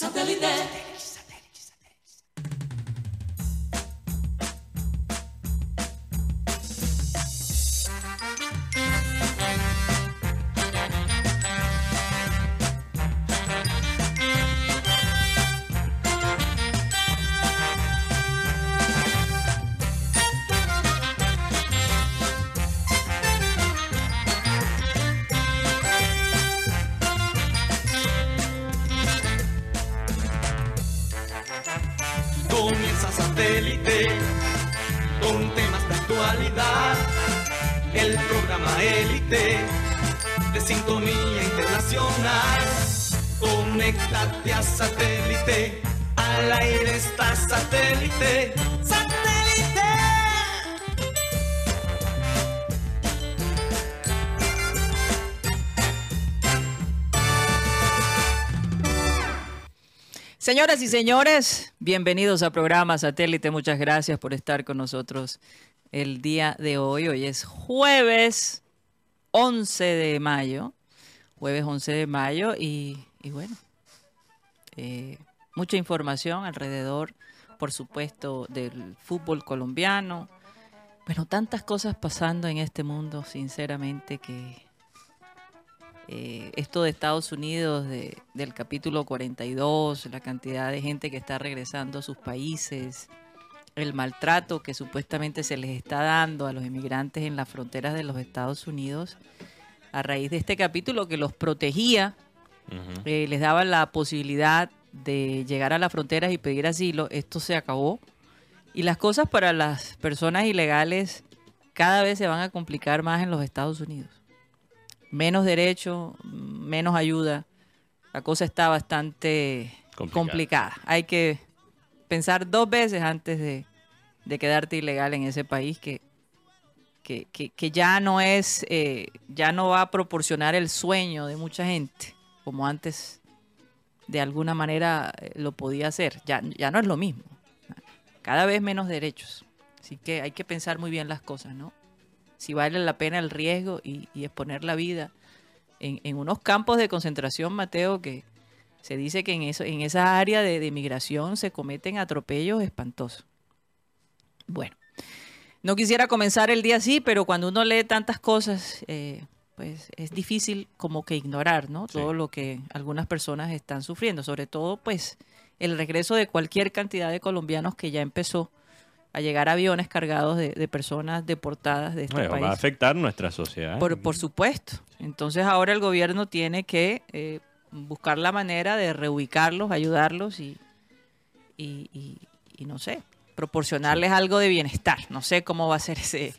Satellite. Señoras y señores, bienvenidos a programa Satélite. Muchas gracias por estar con nosotros el día de hoy. Hoy es jueves 11 de mayo. Jueves 11 de mayo y, y bueno, eh, mucha información alrededor, por supuesto, del fútbol colombiano. Bueno, tantas cosas pasando en este mundo, sinceramente, que eh, esto de Estados Unidos, de- del capítulo 42, la cantidad de gente que está regresando a sus países, el maltrato que supuestamente se les está dando a los inmigrantes en las fronteras de los Estados Unidos, a raíz de este capítulo que los protegía, eh, les daba la posibilidad de llegar a las fronteras y pedir asilo, esto se acabó. Y las cosas para las personas ilegales cada vez se van a complicar más en los Estados Unidos menos derecho, menos ayuda. La cosa está bastante Complicada. complicada. Hay que pensar dos veces antes de, de quedarte ilegal en ese país que, que, que- que ya no es, eh, ya no va a proporcionar el sueño de mucha gente, como antes de alguna manera eh, lo podía hacer. Ya, ya no es lo mismo. Cada vez menos derechos. Así que hay que pensar muy bien las cosas, ¿no? Si vale la pena el riesgo y, y exponer la vida en, en unos campos de concentración, Mateo, que se dice que en, eso, en esa área de, de migración se cometen atropellos espantosos. Bueno, no quisiera comenzar el día así, pero cuando uno lee tantas cosas, eh, pues es difícil como que ignorar, ¿no? Sí. Todo lo que algunas personas están sufriendo, sobre todo, pues, el regreso de cualquier cantidad de colombianos que ya empezó a llegar aviones cargados de, de personas deportadas de este Bueno, país. va a afectar nuestra sociedad. Por, por supuesto. Entonces ahora el gobierno tiene que eh, buscar la manera de reubicarlos, ayudarlos y, y, y- y no sé, proporcionarles algo de bienestar. No sé cómo va a ser ese,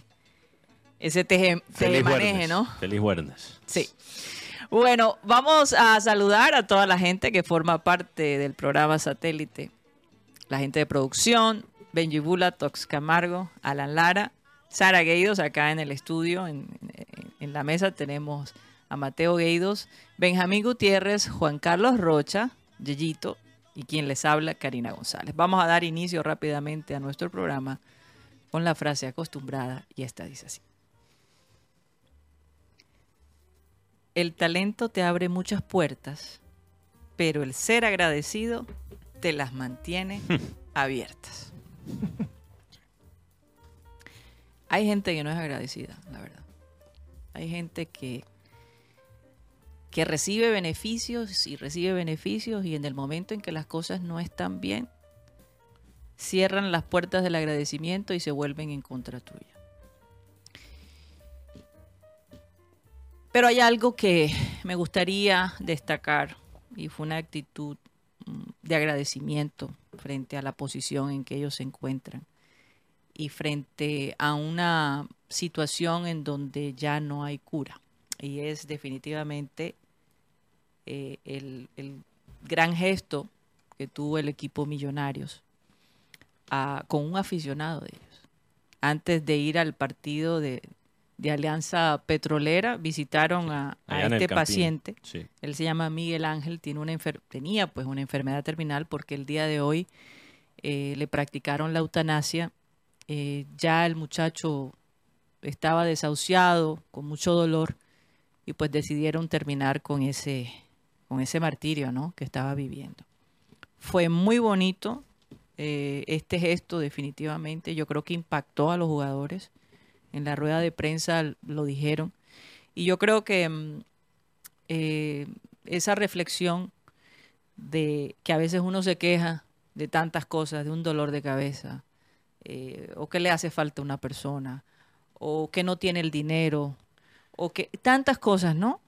ese teje, Feliz tejemaneje, viernes. ¿no? Feliz viernes. Sí. Bueno, vamos a saludar a toda la gente que forma parte del programa satélite. La gente de producción, Benji Bula, Tox Camargo, Alan Lara, Sara Gueidos acá en el estudio, en, en- en la mesa tenemos a Mateo Gueidos, Benjamín Gutiérrez, Juan Carlos Rocha, Yeyito y quien les habla, Karina González. Vamos a dar inicio rápidamente a nuestro programa con la frase acostumbrada y esta dice así. El talento te abre muchas puertas, pero el ser agradecido te las mantiene abiertas. Hay gente que no es agradecida, la verdad. Hay gente que, que recibe beneficios y recibe beneficios y en el momento en que las cosas no están bien, cierran las puertas del agradecimiento y se vuelven en contra tuya. Pero hay algo que me gustaría destacar y fue una actitud de agradecimiento frente a la posición en que ellos se encuentran y frente a una situación en donde ya no hay cura. Y es definitivamente eh, el, el gran gesto que tuvo el equipo Millonarios ah, con un aficionado de ellos. Antes de ir al partido de, de Alianza Petrolera, visitaron a, este paciente. Sí. Él se llama Miguel Ángel, tiene una enfer- tenía pues una enfermedad terminal porque el día de hoy eh, le practicaron la eutanasia. Eh, ya el muchacho estaba desahuciado, con mucho dolor, y pues decidieron terminar con ese, con ese martirio ¿no? que estaba viviendo. Fue muy bonito eh, este gesto definitivamente. Yo creo que impactó a los jugadores. En la rueda de prensa lo dijeron. Y yo creo que mm, eh, esa reflexión de que a veces uno se queja de tantas cosas, de un dolor de cabeza, eh, o que le hace falta a una persona, o que no tiene el dinero, o que tantas cosas, ¿no?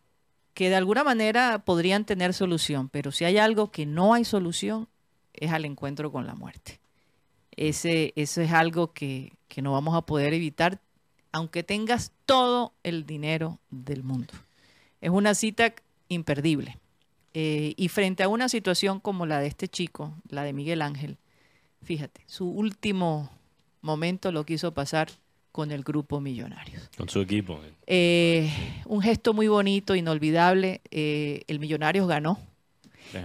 Que de alguna manera podrían tener solución, pero si hay algo que no hay solución, es al encuentro con la muerte. Ese, eso es algo que, que no vamos a poder evitar, aunque tengas todo el dinero del mundo. Es una cita imperdible. Eh, y frente a una situación como la de este chico, la de Miguel Ángel, fíjate, su último momento lo quiso pasar con el grupo Millonarios. Con su equipo. Eh, un gesto muy bonito, inolvidable. Eh, el Millonarios ganó.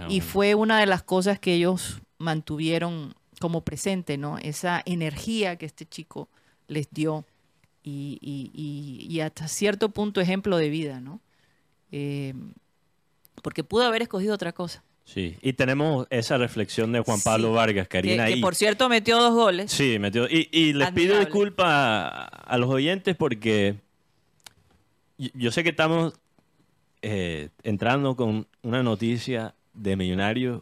Y fue una de las cosas que ellos mantuvieron como presente, ¿no? Esa energía que este chico les dio y, y- y- y hasta cierto punto ejemplo de vida, ¿no? Eh, porque pudo haber escogido otra cosa. Sí, y tenemos esa reflexión de Juan Pablo Sí. Vargas, Que, Karina. que, y- por cierto metió dos goles. Sí, metió. Y, y les pido disculpas a, a los oyentes porque yo, yo sé que estamos eh, entrando con una noticia de Millonarios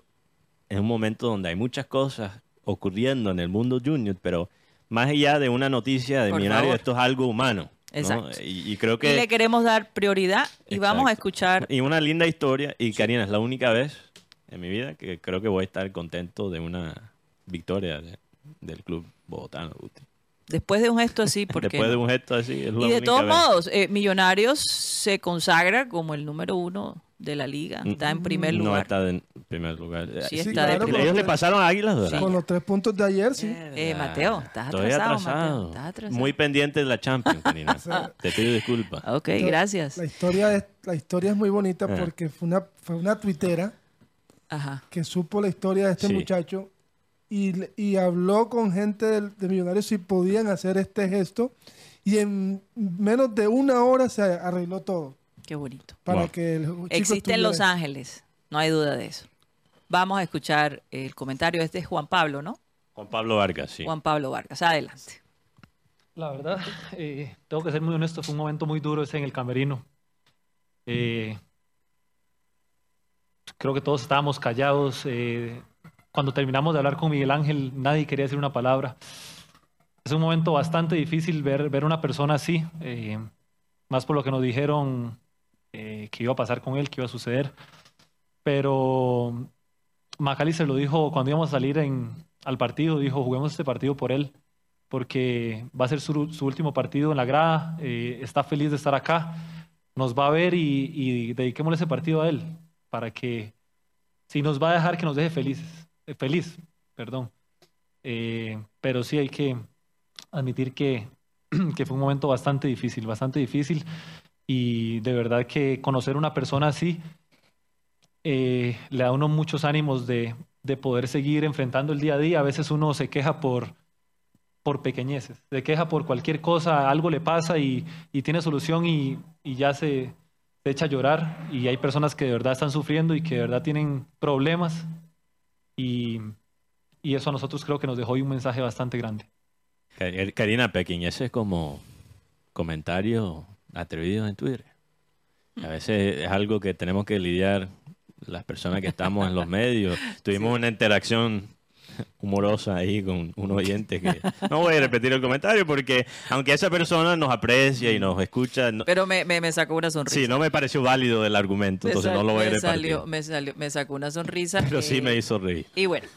en un momento donde hay muchas cosas ocurriendo en el mundo junior, pero más allá de una noticia de Por Millonarios, favor. esto es algo humano. ¿no? Exacto. Y, y creo Y que... le queremos dar prioridad y vamos a escuchar. Y una linda historia. Y Karina, es la única vez en mi vida que creo que voy a estar contento de una victoria de- del club bogotano. Guti. Después de un gesto así, porque Después de un gesto así, es la Y de todos vez. modos, eh, Millonarios se consagra como el número uno de la liga. Está en primer Mm, No lugar. está en primer lugar. Sí, Eh, está de claro, primer Ellos le pasaron a Águilas Doradas. Con los tres puntos de ayer, sí. Eh, Mateo, estás Estoy atrasado, atrasado. Mateo, estás atrasado. Muy pendiente de la Champions, Te pido disculpas. Ok, Yo- gracias. La historia es, la historia es muy bonita Ah. porque fue una, fue una tuitera Ajá. que supo la historia de este Sí. muchacho y, habló con gente de, Millonarios si podían hacer este gesto y en menos de una hora se arregló todo Qué bonito. para Wow. que el Existe en Los Ángeles, no hay duda de eso. Vamos a escuchar el comentario. Este es Juan Pablo, ¿no? Juan Pablo Vargas, sí. Juan Pablo Vargas. Adelante. La verdad, eh, tengo que ser muy honesto, fue un momento muy duro ese en el camerino. Eh, creo que todos estábamos callados. eh, cuando terminamos de hablar con Miguel Ángel, nadie quería decir una palabra. Es un momento bastante difícil ver, ver una persona así, eh, más por lo que nos dijeron eh, que iba a pasar con él, que iba a suceder. Pero Macali se lo dijo cuando íbamos a salir en, al partido, dijo, juguemos este partido por él porque va a ser su, su último partido en la grada, eh, está feliz de estar acá, nos va a ver y, y dediquémosle ese partido a él, para que si nos va a dejar que nos deje felices, feliz, perdón. Eh, pero sí hay que admitir que, fue un momento bastante difícil, bastante difícil y de verdad que conocer una persona así eh, le da a uno muchos ánimos de, de poder seguir enfrentando el día a día. A veces uno se queja por, pequeñeces, se queja por cualquier cosa, algo le pasa y, tiene solución y, ya se echa a llorar. Y hay personas que de verdad están sufriendo y que de verdad tienen problemas. Y, y eso a nosotros creo que nos dejó hoy un mensaje bastante grande. Kar- Karina Pekin, ese es como comentario atrevido en Twitter. A veces es algo que tenemos que lidiar las personas que estamos en los medios. Tuvimos una interacción humorosa ahí con un oyente que no voy a repetir el comentario porque aunque esa persona nos aprecia y nos escucha, no- Pero me, me, me sacó una sonrisa. sí, no me pareció válido el argumento, Me entonces no lo voy a me repetir. salió, me, salió, me sacó una sonrisa. Pero sí me hizo reír. Y bueno,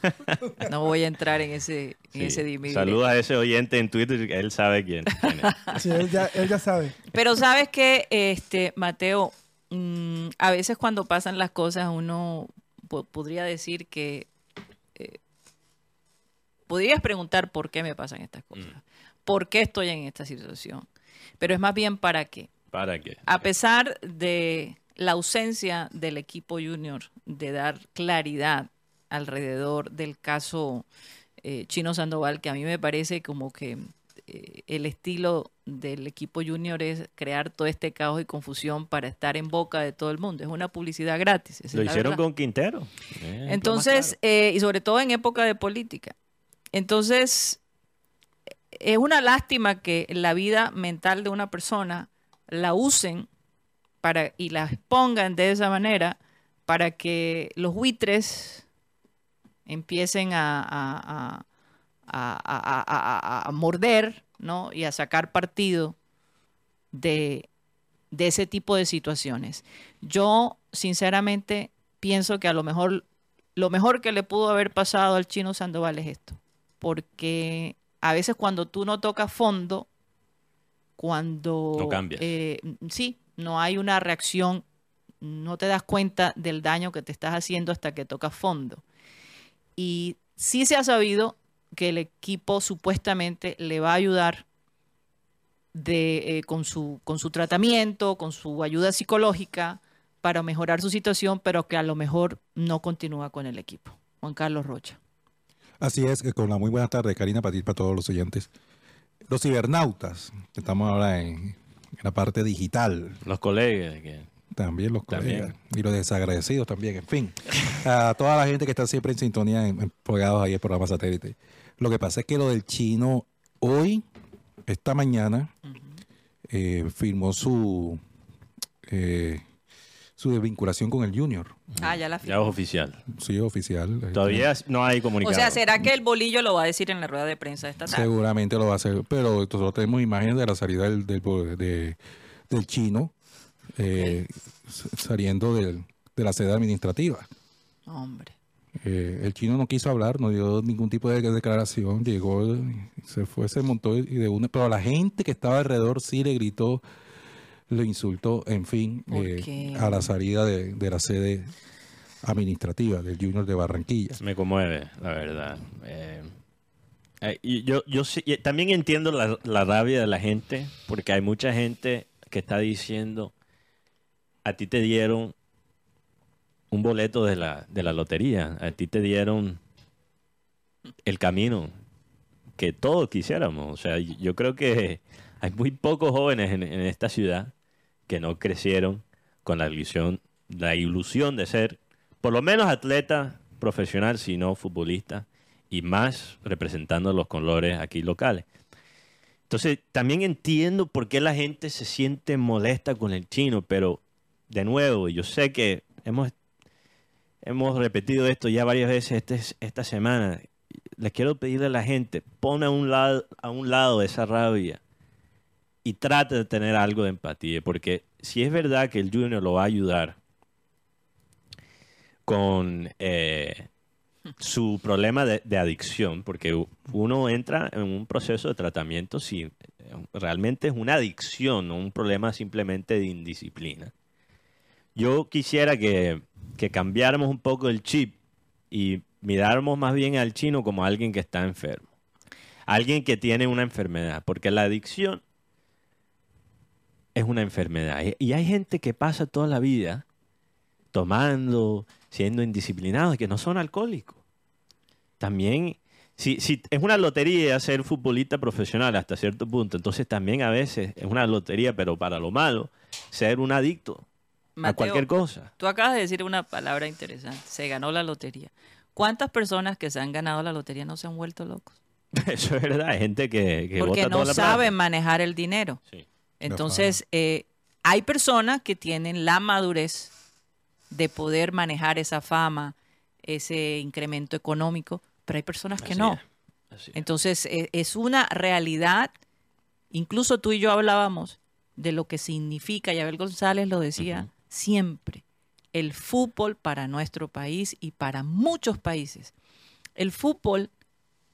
no voy a entrar en ese, en Sí. ese Saluda a ese oyente en Twitter, él sabe quién, quién es. Sí, él ya, él ya sabe. Pero sabes que, este, Mateo, mm, a veces cuando pasan las cosas uno po- podría decir que podrías preguntar por qué me pasan estas cosas, por qué estoy en esta situación, pero es más bien para qué. ¿Para qué? A pesar de la ausencia del equipo junior de dar claridad alrededor del caso eh, Chino Sandoval, que a mí me parece como que eh, el estilo del equipo junior es crear todo este caos y confusión para estar en boca de todo el mundo. Es una publicidad gratis. Lo hicieron verdad. con Quintero. Eh, Entonces, eh, y sobre todo en época de política. Entonces, es una lástima que la vida mental de una persona la usen y la expongan de esa manera para que los buitres empiecen a morder ¿no? y a sacar partido de, de ese tipo de situaciones. Yo, sinceramente, pienso que a lo mejor lo mejor que le pudo haber pasado al chino Sandoval es esto, porque a veces cuando tú no tocas fondo, cuando No cambias. eh, sí, no hay una reacción, no te das cuenta del daño que te estás haciendo hasta que tocas fondo. Y sí se ha sabido que el equipo supuestamente le va a ayudar de, eh, con, su, con su tratamiento, con su ayuda psicológica para mejorar su situación, pero que a lo mejor no continúa con el equipo. Juan Carlos Rocha. Así es, que con la muy buena tarde, Karina, para ti para todos los oyentes. Los cibernautas, que estamos ahora en, en la parte digital, Los colegas. que- también los También. colegas, y los desagradecidos también, en fin. A toda la gente que está siempre en sintonía, pegados ahí el programa satélite. Lo que pasa es que lo del chino, hoy, esta mañana, eh, firmó su, eh, su desvinculación con el Junior. Ah, ya la Ya es firmó. oficial. Sí, oficial. Todavía no hay O comunicado. sea, ¿será que el bolillo lo va a decir en la rueda de prensa esta tarde? Seguramente lo va a hacer, pero nosotros tenemos imágenes de la salida del, del, de- del chino eh, saliendo del- de la sede administrativa. Hombre. Eh, el chino no quiso hablar, no dio ningún tipo de declaración, llegó, se fue, se montó y de una, pero la gente que estaba alrededor sí le gritó, le insultó, en fin, ¿Por eh, a la salida de, de la sede administrativa del Junior de Barranquilla. Me conmueve, la verdad. Eh, eh, y yo, yo sí- y también entiendo la, la rabia de la gente, porque hay mucha gente que está diciendo, a ti te dieron un boleto de la, de la lotería, a ti te dieron el camino que todos quisiéramos. O sea, yo creo que hay muy pocos jóvenes en, en esta ciudad que no crecieron con la ilusión, la ilusión de ser por lo menos atleta profesional, si no futbolista, y más representando los colores aquí locales. Entonces, también entiendo por qué la gente se siente molesta con el chino, pero de nuevo, yo sé que hemos, hemos repetido esto ya varias veces este- esta semana. Les quiero pedirle a la gente, pone a un lado, a un lado esa rabia y trate de tener algo de empatía, porque si es verdad que el Junior lo va a ayudar con eh, su problema de, adicción, porque uno entra en un proceso de tratamiento si eh, realmente es una adicción, no un problema simplemente de indisciplina. Yo quisiera que, que cambiáramos un poco el chip y miráramos más bien al chino como alguien que está enfermo, alguien que tiene una enfermedad, porque la adicción es una enfermedad. Y- hay gente que pasa toda la vida tomando, siendo indisciplinados, que no son alcohólicos. También, si, si es una lotería ser futbolista profesional hasta cierto punto, entonces también a veces es una lotería, pero para lo malo, ser un adicto a cualquier cosa. Tú acabas de decir una palabra interesante. Se ganó la lotería. ¿Cuántas personas que se han ganado la lotería no se han vuelto locos? Eso es verdad, hay gente que, que Porque bota no toda la saben manejar el dinero. Sí. Entonces, eh, hay personas que tienen la madurez de poder manejar esa fama, ese incremento económico, pero hay personas que Así no. es, así es. Entonces, e- es una realidad. Incluso tú y yo hablábamos de lo que significa, y Abel González lo decía siempre, el fútbol para nuestro país y para muchos países. El fútbol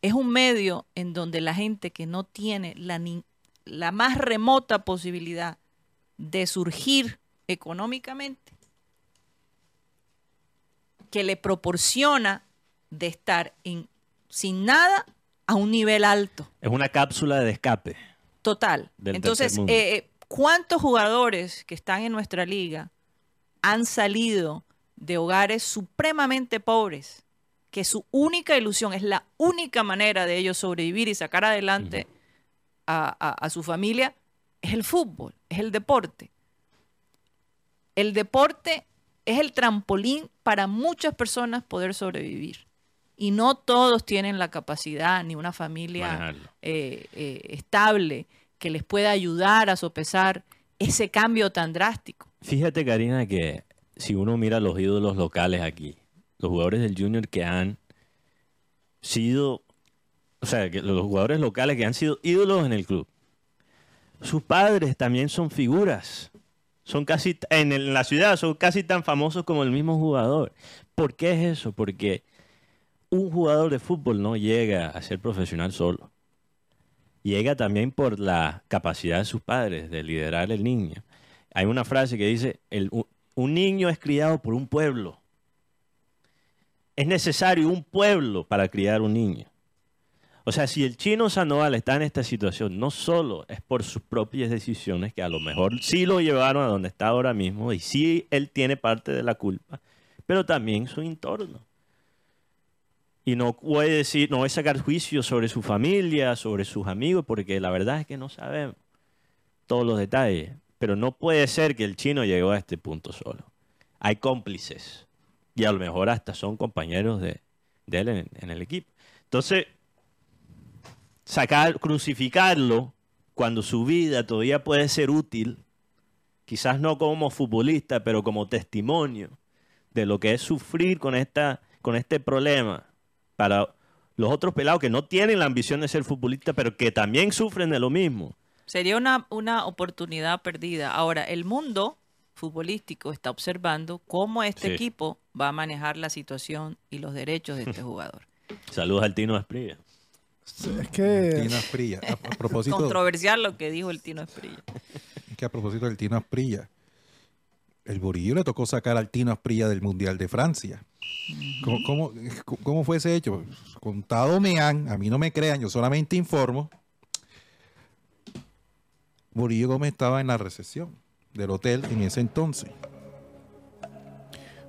es un medio en donde la gente que no tiene la, la más remota posibilidad de surgir económicamente, que le proporciona de estar en, sin nada a un nivel alto, Es una cápsula de escape. total. Entonces, mundo. eh, ¿cuántos jugadores que están en nuestra liga han salido de hogares supremamente pobres? Que su única ilusión es la única manera de ellos sobrevivir y sacar adelante a, a- a su familia, es el fútbol, es el deporte. El deporte es el trampolín para muchas personas poder sobrevivir. Y no todos tienen la capacidad ni una familia eh, eh, estable que les pueda ayudar a sopesar ese cambio tan drástico. Fíjate, Karina, que si uno mira los ídolos locales aquí, los jugadores del Junior que han sido, o sea, que los jugadores locales que han sido ídolos en el club, sus padres también son figuras. Son casi, en, la ciudad son casi tan famosos como el mismo jugador. ¿Por qué es eso? Porque un jugador de fútbol no llega a ser profesional solo. Llega también por la capacidad de sus padres de liderar el niño. Hay una frase que dice, un niño es criado por un pueblo. Es necesario un pueblo para criar un niño. O sea, si el chino Sandoval está en esta situación, no solo es por sus propias decisiones, que a lo mejor sí lo llevaron a donde está ahora mismo, y sí él tiene parte de la culpa, pero también su entorno. Y no puede decir, no a sacar juicio sobre su familia, sobre sus amigos, porque la verdad es que no sabemos todos los detalles. Pero no puede ser que el chino llegó a este punto solo. Hay cómplices. Y a lo mejor hasta son compañeros de, de él en, en el equipo. Entonces, sacar, crucificarlo cuando su vida todavía puede ser útil, quizás no como futbolista, pero como testimonio de lo que es sufrir con, esta, con este problema para los otros pelados que no tienen la ambición de ser futbolistas, pero que también sufren de lo mismo. Sería una, una oportunidad perdida. Ahora, el mundo futbolístico está observando cómo este Sí. equipo va a manejar la situación y los derechos de este jugador. Saludos al Tino Esprilla. Es que Tino Asprilla. A, a propósito, Controversial lo que dijo el Tino Esprilla. que a propósito del Tino Asprilla, el Borillo le tocó sacar al Tino Asprilla del Mundial de Francia. ¿Cómo, cómo, cómo fue ese hecho? Contado me han, a mí no me crean, yo solamente informo. Borillo Gómez estaba en la recepción del hotel en ese entonces.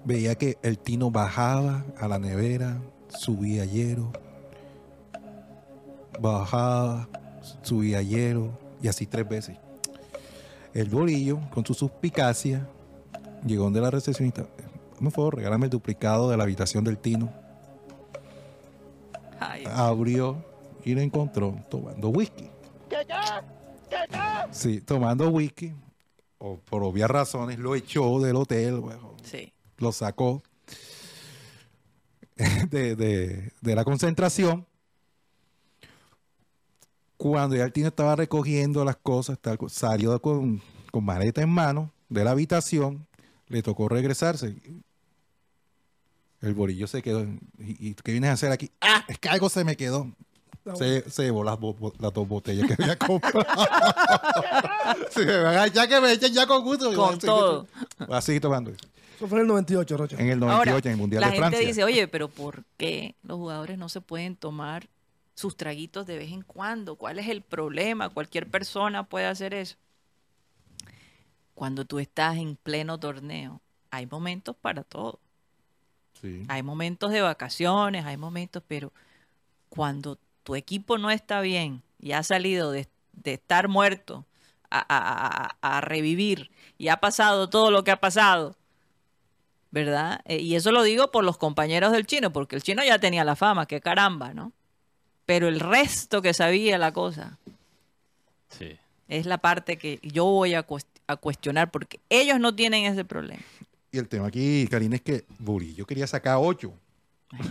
Veía que el Tino bajaba a la nevera, subía hielo, bajaba, subía hielo, y así tres veces. El Borillo, con su suspicacia, llegó donde la recepcionista. Por favor, regálame el duplicado de la habitación del Tino. Ay, Abrió y lo encontró tomando whisky. Sí, tomando whisky. O por obvias razones lo echó del hotel, bueno, sí. lo sacó de, de- de la concentración. Cuando ya el Tino estaba recogiendo las cosas, tal, salió con, con maleta en mano de la habitación, le tocó regresarse. El borillo se quedó. ¿Y, y qué vienes a hacer aquí? ¡Ah! Es que algo se me quedó. Se, se llevó las, bo- bo- las dos botellas que había comprado. Sí, ya que me echen ya con gusto. Con Sí, todo. Va a seguir tomando. eso fue en el 98, Rocha. En el 98, Ahora, en el Mundial la de gente Francia. dice, oye, pero ¿por qué los jugadores no se pueden tomar sus traguitos de vez en cuando? ¿Cuál es el problema? Cualquier persona puede hacer eso. Cuando tú estás en pleno torneo, hay momentos para todo. Sí. Hay momentos de vacaciones, hay momentos, pero cuando tu equipo no está bien y ha salido de, de estar muerto a, a- a- a revivir y ha pasado todo lo que ha pasado, ¿verdad? Eh, y eso lo digo por los compañeros del chino, porque el chino ya tenía la fama, que caramba, ¿no? Pero el resto que sabía la cosa Sí. es la parte que yo voy a, cuest- a cuestionar, porque ellos no tienen ese problema. Y el tema aquí, Karina, es que Burillo quería sacar ocho.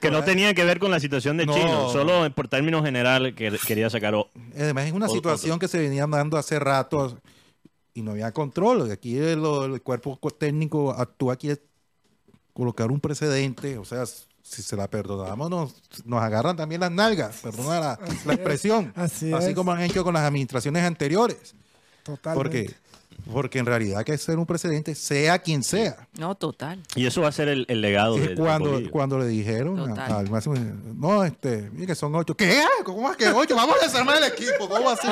Que no tenía que ver con la situación de No. Chino, solo por términos generales que quería sacar. o- Además, es una situación que se venía dando hace rato y no había control. Aquí el, el cuerpo co- técnico actúa aquí es colocar un precedente. O sea, si se la perdonamos, nos, nos agarran también las nalgas. Perdona la, la expresión. Así como han hecho con las administraciones anteriores. Totalmente. Porque Porque en realidad hay que ser un presidente, sea quien sea. No, total. Y eso va a ser el, el legado Es de, cuando, cuando le dijeron a- Total. al máximo, no, este, mire que son ocho. ¿Qué? ¿Cómo más que ocho? Vamos a desarmar el equipo. ¿Cómo así?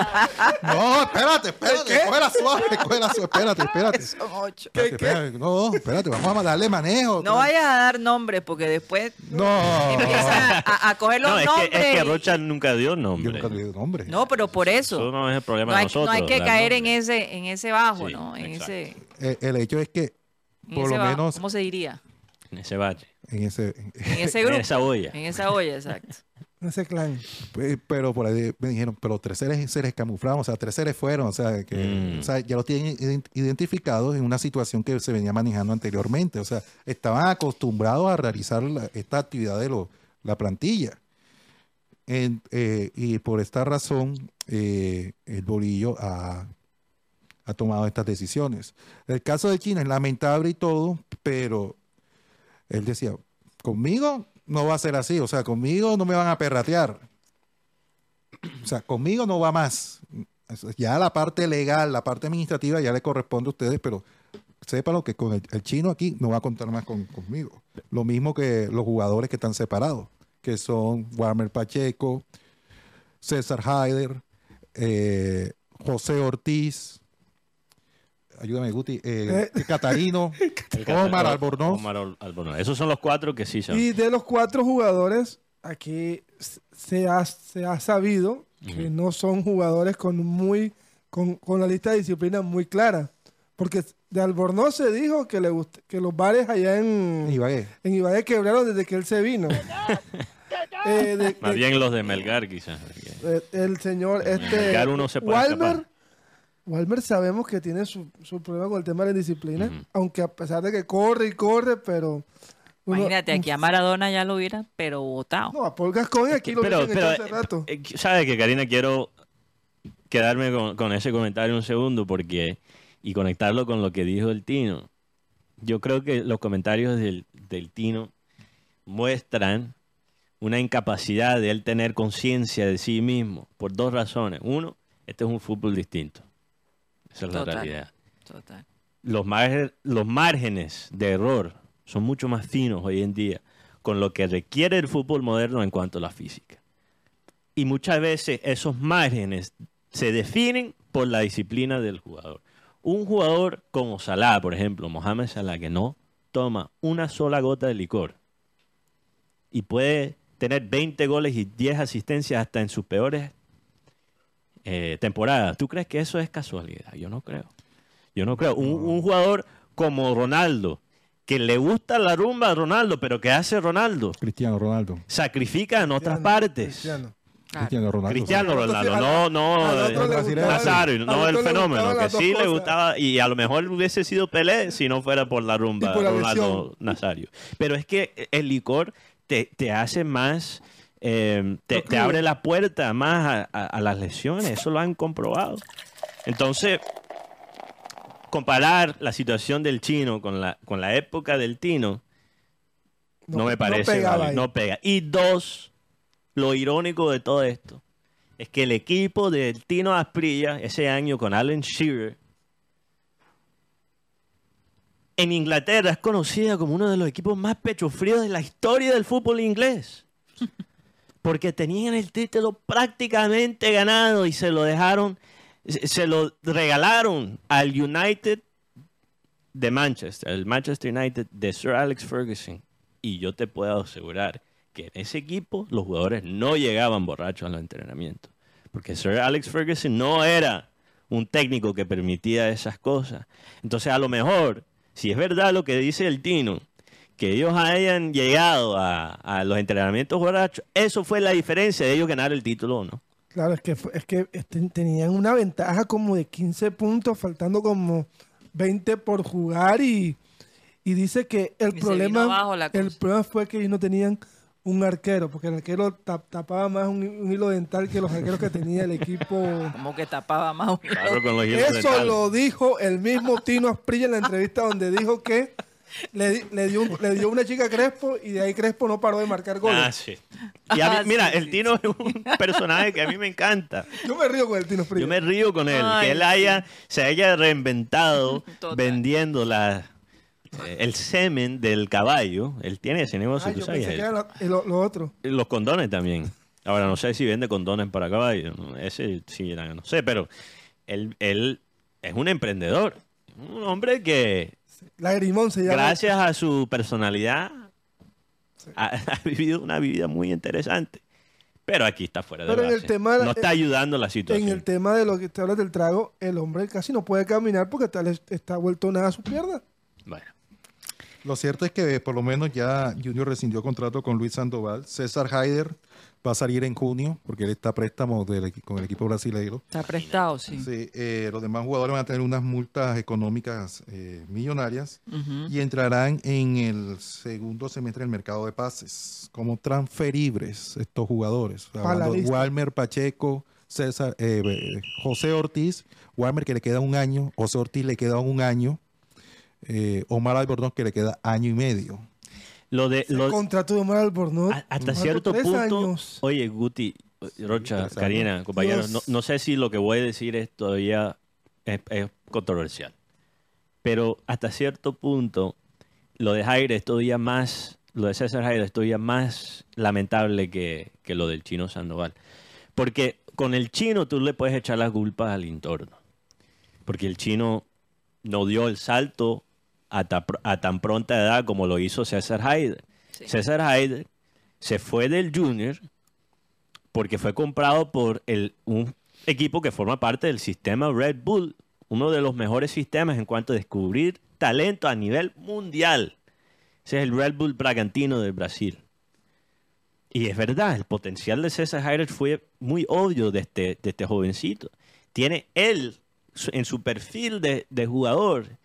No, espérate, espérate, cógela suave, cógela suave, espérate, espérate. Son ocho. Espérate, espérate. No, espérate, vamos a darle manejo. No vayas a dar nombres porque después No. empiezan a, a coger los No, es nombres. que, es que Rocha nunca dio Yo nombre. nunca le digo nombre. No, pero por eso. Eso no es el problema no de hay, nosotros. no hay que caer en ese, en ese bajo, Sí, ¿no? En ese, Eh, el hecho es que, en por lo menos, ¿Cómo se diría? En ese valle. en ese, En ese En grupo. esa olla. En esa olla, exacto. Ese clan. Pe- Pero por ahí me dijeron, pero tres seres, seres camuflados, o sea, tres seres fueron, o sea, que, Mm. o sea, ya lo tienen ident- identificados en una situación que se venía manejando anteriormente, o sea, estaban acostumbrados a realizar la- esta actividad de lo- la plantilla. En- eh, y por esta razón, eh, el bolillo ha, ha tomado estas decisiones. El caso de China es lamentable y todo, pero él decía, conmigo no va a ser así, o sea, conmigo no me van a perratear. O sea, conmigo no va más. Ya la parte legal, la parte administrativa ya le corresponde a ustedes, pero sépanlo que con el, chino aquí no va a contar más con- conmigo. Lo mismo que los jugadores que están separados, que son Warmer Pacheco, César Haider, eh, José Ortiz, ayúdame Guti, eh, Catarino, Omar Albornoz. Omar Al- Albornoz. Esos son los cuatro que sí son. Y de los cuatro jugadores, aquí se ha, se ha sabido que no son jugadores con muy con, con la lista de disciplina muy clara. Porque de Albornoz se dijo que le gust- que los bares allá en, Ibagué. en Ibagué quebraron desde que él se vino. Eh, de- Más de- bien los de Melgar, quizás. eh, el señor este Melgar uno se puede Walmer escapar. Walmer sabemos que tiene su, su problema con el tema de la disciplina, aunque a pesar de que corre y corre, pero uno- Imagínate, aquí a Maradona ya lo hubiera, pero votado. No, a Paul Gascoigne aquí lo pero, hace rato. eh, ¿sabes que Karina? Quiero quedarme con, con ese comentario un segundo porque y conectarlo con lo que dijo el Tino. Yo creo que los comentarios del, del Tino muestran una incapacidad de él tener conciencia de sí mismo por dos razones. Uno, este es un fútbol distinto. Esa es la realidad. Total. los, margen- los márgenes de error son mucho más finos hoy en día con lo que requiere el fútbol moderno en cuanto a la física. Y muchas veces esos márgenes se definen por la disciplina del jugador. Un jugador como Salah, por ejemplo, Mohamed Salah, que no toma una sola gota de licor y puede tener 20 goles y 10 asistencias hasta en sus peores eh, temporadas. ¿Tú crees que eso es casualidad? Yo no creo. Yo no creo. Un, un jugador como Ronaldo, que le gusta la rumba a Ronaldo, pero que hace Ronaldo, Cristiano Ronaldo. sacrifica en otras Cristiano, partes. Cristiano. Claro. Cristiano Ronaldo. Cristiano Ronaldo, no, no, eh, Nazario, no el fenómeno, que sí le gustaba, y a lo mejor hubiese sido Pelé si no fuera por la rumba por la Ronaldo. Nazario. Pero es que el licor te, te hace más, eh, te, abre la puerta más a, a- a las lesiones, eso lo han comprobado. Entonces, comparar la situación del chino con la, con la época del tino, no, me parece, vale, ahí. no pega. Y dos, lo irónico de todo esto es que el equipo del Tino Asprilla ese año con Alan Shearer en Inglaterra es conocida como uno de los equipos más pechofríos de la historia del fútbol inglés. Porque tenían el título prácticamente ganado y se lo dejaron, se lo regalaron al United de Manchester, el Manchester United de Sir Alex Ferguson. Y yo te puedo asegurar que en ese equipo los jugadores no llegaban borrachos a los entrenamientos. Porque Sir Alex Ferguson no era un técnico que permitía esas cosas. Entonces, a lo mejor, si es verdad lo que dice el Tino, que ellos hayan llegado a, a los entrenamientos borrachos, eso fue la diferencia de ellos ganar el título o no. Claro, es que, fue- es que este, tenían una ventaja como de 15 puntos, faltando como 20 por jugar y, y dice que el Y problema, el problema fue que ellos no tenían un arquero, porque el arquero tap- tapaba más un, un hilo dental que los arqueros que tenía el equipo. Como que tapaba más un Claro, con los hilos Eso dentales. lo dijo el mismo Tino Asprilla en la entrevista donde dijo que le, di- le dio, un- le dio una chica a Crespo y de ahí Crespo no paró de marcar goles. Ah, sí. Y a mí- Ah, mira, sí, el sí, Tino es un personaje que a mí me encanta. Yo me río con el Tino Frío. Yo me río con él, Ay, que él haya, se haya reinventado Total. vendiendo la, eh, el semen del caballo. Él tiene ese negocio, Ay, tú sabes. que era lo, lo- lo otro. Los condones también. Ahora, no sé si vende condones para caballo. Ese sí, no sé, pero él, él es un emprendedor. Un hombre que, Lagrimón se llama. gracias a su personalidad, ha, ha vivido una vida muy interesante. Pero aquí está fuera de Pero en el tema- No está ayudando la situación. En el tema de lo que te hablas del trago, el hombre casi no puede caminar porque está, le- está vuelto nada a su pierna. Bueno. Lo cierto es que por lo menos ya Junior rescindió contrato con Luis Sandoval. César Haider va a salir en junio porque él está a préstamo del con el equipo brasileño. Está prestado, sí. Sí, eh, los demás jugadores van a tener unas multas económicas eh, millonarias y entrarán en el segundo semestre del mercado de pases como transferibles estos jugadores. Walmer Pacheco, César, eh, eh, José Ortiz, Walmer que le queda un año, José Ortiz le queda un año, eh, Omar Albornoz que le queda año y medio. Lo de, lo- contrato de Omar Albornoz. a- hasta cierto Tres punto, años. oye, Guti, Rocha, Karina, compañeros, no, no sé si lo que voy a decir es todavía es, es controversial. Pero hasta cierto punto, lo de Jair es todavía más, lo de César Jair es todavía más lamentable que, que lo del chino Sandoval. Porque con el chino tú le puedes echar las culpas al entorno. Porque el chino no dio el salto a, ta- a tan pronta edad como lo hizo César Haider. Sí. César Haider se fue del Junior porque fue comprado por el, un equipo que forma parte del sistema Red Bull, uno de los mejores sistemas en cuanto a descubrir talento a nivel mundial. Ese es el Red Bull Bragantino de Brasil. Y es verdad, el potencial de César Haider fue muy obvio de este, de este jovencito. Tiene él, en su perfil de, de jugador,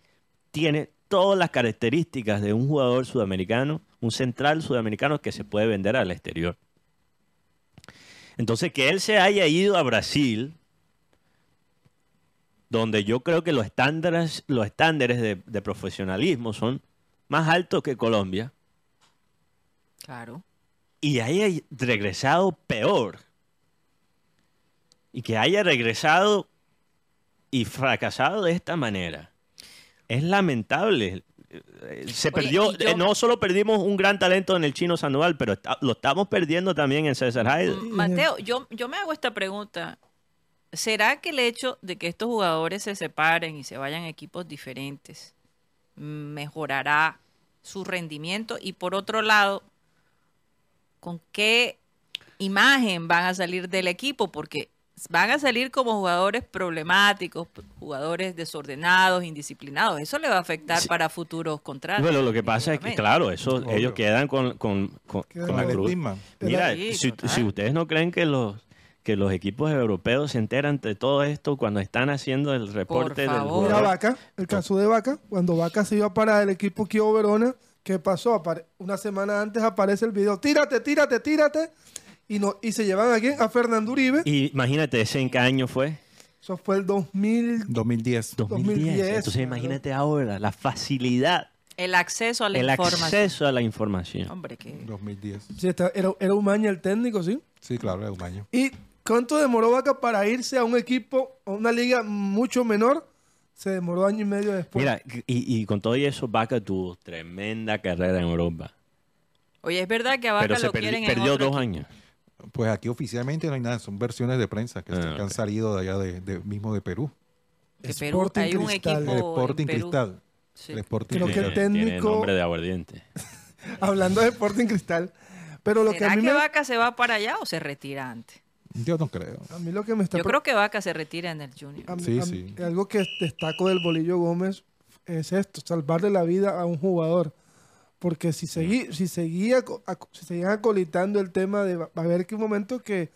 tiene todas las características de un jugador sudamericano, un central sudamericano que se puede vender al exterior. Entonces, que él se haya ido a Brasil, donde yo creo que los estándares, los estándares de, de profesionalismo son más altos que Colombia, Claro. y haya regresado peor. Y que haya regresado y fracasado de esta manera. Es lamentable. Se Oye, perdió, yo- eh, no solo perdimos un gran talento en el chino Sandoval, pero está- lo estamos perdiendo también en César Haider. M- Mateo, yo, yo me hago esta pregunta. ¿Será que el hecho de que estos jugadores se separen y se vayan a equipos diferentes mejorará su rendimiento? Y por otro lado, ¿con qué imagen van a salir del equipo? Porque van a salir como jugadores problemáticos, jugadores desordenados, indisciplinados. Eso le va a afectar Sí. para futuros contratos. Bueno, lo que pasa es que, claro, eso, Obvio. ellos quedan con, con, con- Quedan con la cruz. Mira, Sí, si, si ustedes no creen que los que los equipos europeos se enteran de todo esto cuando están haciendo el reporte del favor. Jugador. Vaca, el caso de Vaca, cuando Vaca se iba para el equipo Kio Verona, ¿qué pasó? Una semana antes aparece el video, tírate, tírate, tírate, y, no, y se llevan aquí a Fernando Uribe. Y imagínate, ¿ese en qué año fue? Eso fue el 2000. 2010. 2010. 2010, Entonces claro. imagínate ahora la facilidad, El acceso a la el información. acceso a la información. Hombre, que 2010. Sí, está- era, era Umaña el técnico, ¿sí? Sí, claro, era un año. ¿Y cuánto demoró Vaca para irse a un equipo, a una liga mucho menor? Se demoró año y medio después. Mira, y, y con todo eso, Vaca tuvo tremenda carrera en Europa. Oye, es verdad que a Vaca Pero se lo perdi- quieren en perdió otro dos equipo. años. Pues aquí oficialmente no hay nada, son versiones de prensa que, Ah, que han salido de allá de, de- mismo de Perú. Que Perú, Sporting hay un Cristal. equipo El en Sporting Perú. Cristal. Sí. El Sporting Creo que el. Tiene- técnico- nombre de aguardiente. Hablando de Sporting Cristal. Pero lo que ¿Será a que, mí, me, Vaca se va para allá o se retira antes? Yo no creo. a mí lo que me está Yo creo que Vaca se retira en el Junior. Mí- Sí, mí- sí. Algo que destaco del Bolillo Gómez es esto, salvarle la vida a un jugador. Porque si, seguí, si, seguía, si seguían acolitando el tema de... Va va a haber que un momento que...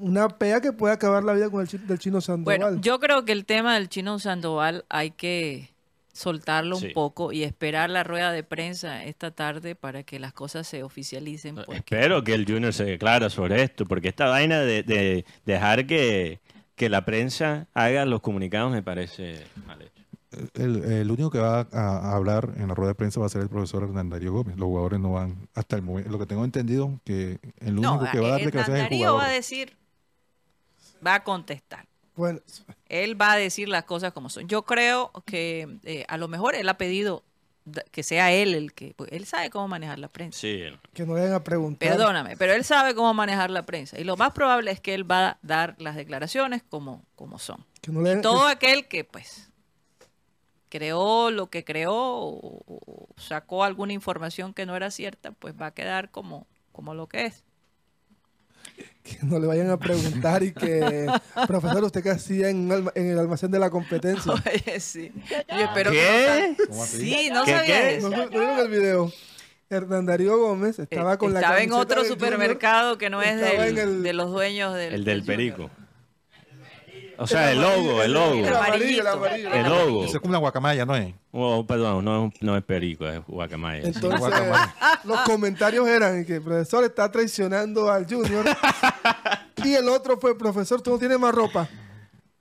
Una pea que puede acabar la vida con el chi- del chino Sandoval. Bueno, yo creo que el tema del chino Sandoval hay que soltarlo Sí. un poco y esperar la rueda de prensa esta tarde para que las cosas se oficialicen. porque- Espero que el Junior se declara sobre esto, porque esta vaina de, de dejar que, que la prensa haga los comunicados me parece mal hecho. El, el único que va a, hablar en la rueda de prensa va a ser el profesor Hernán Darío Gómez. Los jugadores no van, hasta el momento, lo que tengo entendido, que el único No, que va a dar el declaraciones es el Darío va jugador. a decir, va a contestar. Bueno, Él va a decir las cosas como son. Yo creo que eh, a lo mejor él ha pedido que sea él el que... pues, él sabe cómo manejar la prensa. Sí, que no le vayan a preguntar. Perdóname, pero él sabe cómo manejar la prensa. Y lo más probable es que él va a dar las declaraciones como, como son. Que no le, Todo aquel que, pues, creó lo que creó o, o sacó alguna información que no era cierta, pues va a quedar como, como lo que es. que no le vayan a preguntar y que, profesor, ¿usted qué hacía en, un alma- en el almacén de la competencia? Oye, sí. Yo espero ¿Qué? que no. Sí, no ¿Qué, sabía qué? eso. ¿No, no vieron el video? Hernán Darío Gómez estaba Eh, con la estaba en otro supermercado que no es estaba del- en el- de los dueños del, El del Junior. O sea, el logo, el logo. El amarillo, el amarillito. amarillo. El logo. Eso es como una guacamaya, ¿no es? Oh, perdón, no, es- no es perico, es guacamaya. Entonces, guacamaya. los comentarios eran que el profesor está traicionando al Junior. y el otro fue, profesor, tú no tienes más ropa.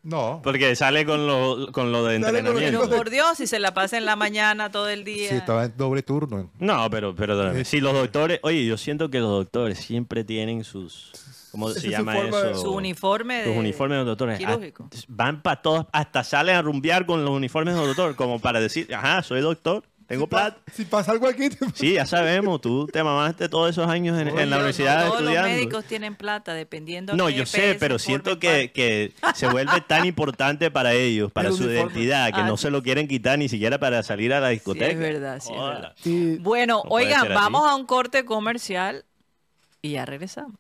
No. Porque sale con lo, con lo de Sale Pero entrenamiento. por Dios, si se la pasa en la mañana todo el día. Sí, estaba en doble turno. No, pero perdóname. Si los doctores, oye, yo siento que los doctores siempre tienen sus, ¿cómo se su llama de- eso? Su uniforme de Los uniformes de los doctores. quirúrgico. Ah, Van para todos, hasta salen a rumbear con los uniformes de los doctores, como para decir, ajá, soy doctor, tengo plata. Si pasa algo aquí, te- Sí, ya sabemos, tú te mamaste todos esos años en, en la universidad no todos estudiando. los médicos tienen plata, dependiendo No, yo sé, pero siento que, que se vuelve tan importante para ellos, para El su uniforme. identidad, que Ah, no sí. se lo quieren quitar ni siquiera para salir a la Sí, discoteca. es verdad, sí, es verdad. Bueno, No oigan, vamos a un corte comercial y ya regresamos.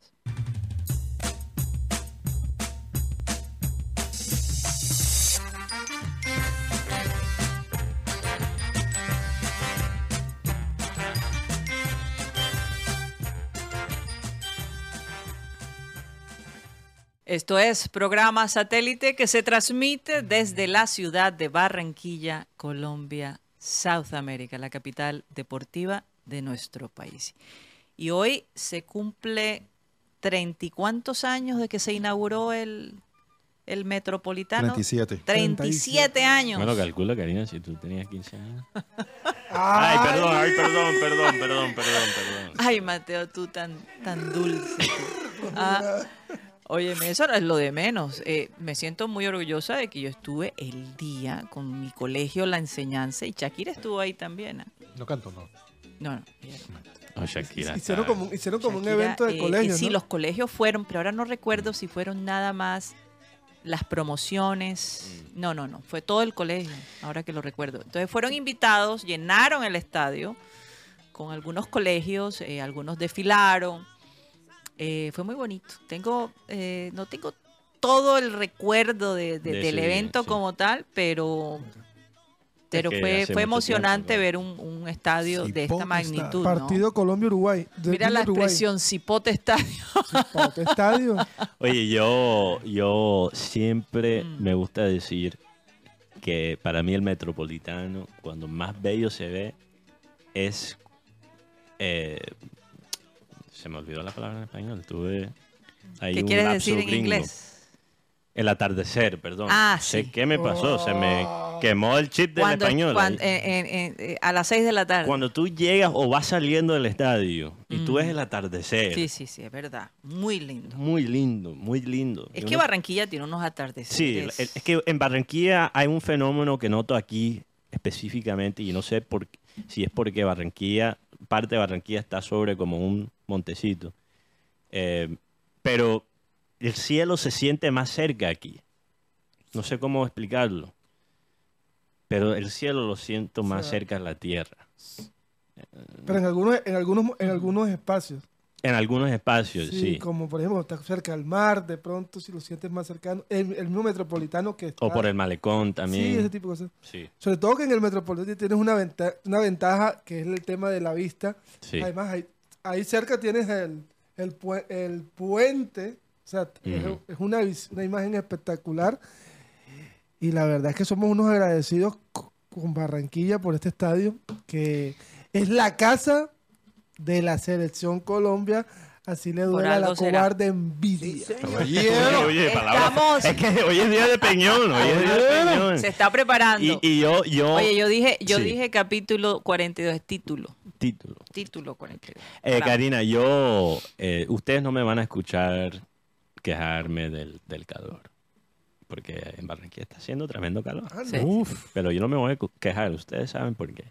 Esto es programa satélite que se transmite desde la ciudad de Barranquilla, Colombia, South America, la capital deportiva de nuestro país. Y hoy se cumple treinta y cuántos años de que se inauguró el, el metropolitano. 37. 37 años. Bueno, calcula, Karina, si tú tenías 15 años. Ay, ¡Ay! perdón, ay, perdón, perdón, perdón, perdón, perdón. Ay, Mateo, tú tan, tan dulce. tú. Ah, óyeme, eso no es lo de menos. Eh, me siento muy orgullosa de que yo estuve el día con mi colegio, la enseñanza, y Shakira estuvo ahí también. ¿ah? No canto, no. No, no. no. Oh, Shakira. hicieron está- como, hicieron como un evento de eh, colegio, eh, sí, ¿no? los colegios fueron, pero ahora no recuerdo si fueron nada más las promociones. Mm. No, no, no. Fue todo el colegio, ahora que lo recuerdo. Entonces fueron invitados, llenaron el estadio con algunos colegios, eh, algunos desfilaron. Eh, fue muy bonito. Tengo, eh, no tengo todo el recuerdo de, de- De del día, evento sí. como tal, pero, pero que fue, fue emocionante tiempo, ver un, un estadio de esta magnitud. ¿no? Partido Colombia-Uruguay. de- Mira la Uruguay. expresión cipote estadio. Tu estadio. Oye, yo, yo siempre Mm. me gusta decir que para mí el metropolitano, cuando más bello se ve, es... eh, se me olvidó la palabra en español. Tuve ahí ¿Qué un quieres decir en gringo. inglés? El atardecer, perdón. Ah, sí. qué me pasó, se me quemó el chip del Cuando, español. en- en- eh, a las 6 de la tarde. Cuando tú llegas o vas saliendo del estadio y tú Mm. ves el atardecer, Sí, sí, sí, es verdad. Muy lindo. muy lindo, muy lindo. Es Y que uno- Barranquilla tiene unos Sí, atardeceres. el- es que en Barranquilla hay un fenómeno que noto aquí específicamente y no sé por, qué- si es porque Barranquilla, parte de Barranquilla está sobre como un montecito. Eh, pero el cielo se siente más cerca aquí. No sé cómo explicarlo. Pero el cielo lo siento más sea, cerca de la tierra. Pero en algunos, en algunos, en algunos espacios. En algunos espacios, Sí, sí. como por ejemplo, está cerca del mar, de pronto si lo sientes más cercano. El, el mismo metropolitano que está. O por el malecón Sí, también. ese tipo de cosas. Sí, Sobre todo que en el metropolitano tienes una, venta- una ventaja que es el tema de la vista. sí. Además, ahí, ahí cerca tienes el, el, pue- el puente. O sea, es- es, una, una imagen espectacular. Y la verdad es que somos unos agradecidos co- con Barranquilla por este estadio, que es la casa de la selección Colombia así le duele a la será. cobarde envidia. Oye, oye, palabras- Estamos- Es que hoy es día de Peñón, hoy es día de Peñón. Se está preparando. Y, y yo, yo, Oye, yo dije, yo Sí. dije capítulo 42, es título. título. Título 42. Eh. Karina, yo, eh, ustedes no me van a escuchar quejarme del, del calor, porque en Barranquilla está haciendo tremendo calor. Ah, Sí. Uf, Pero yo no me voy a quejar, ustedes saben por qué.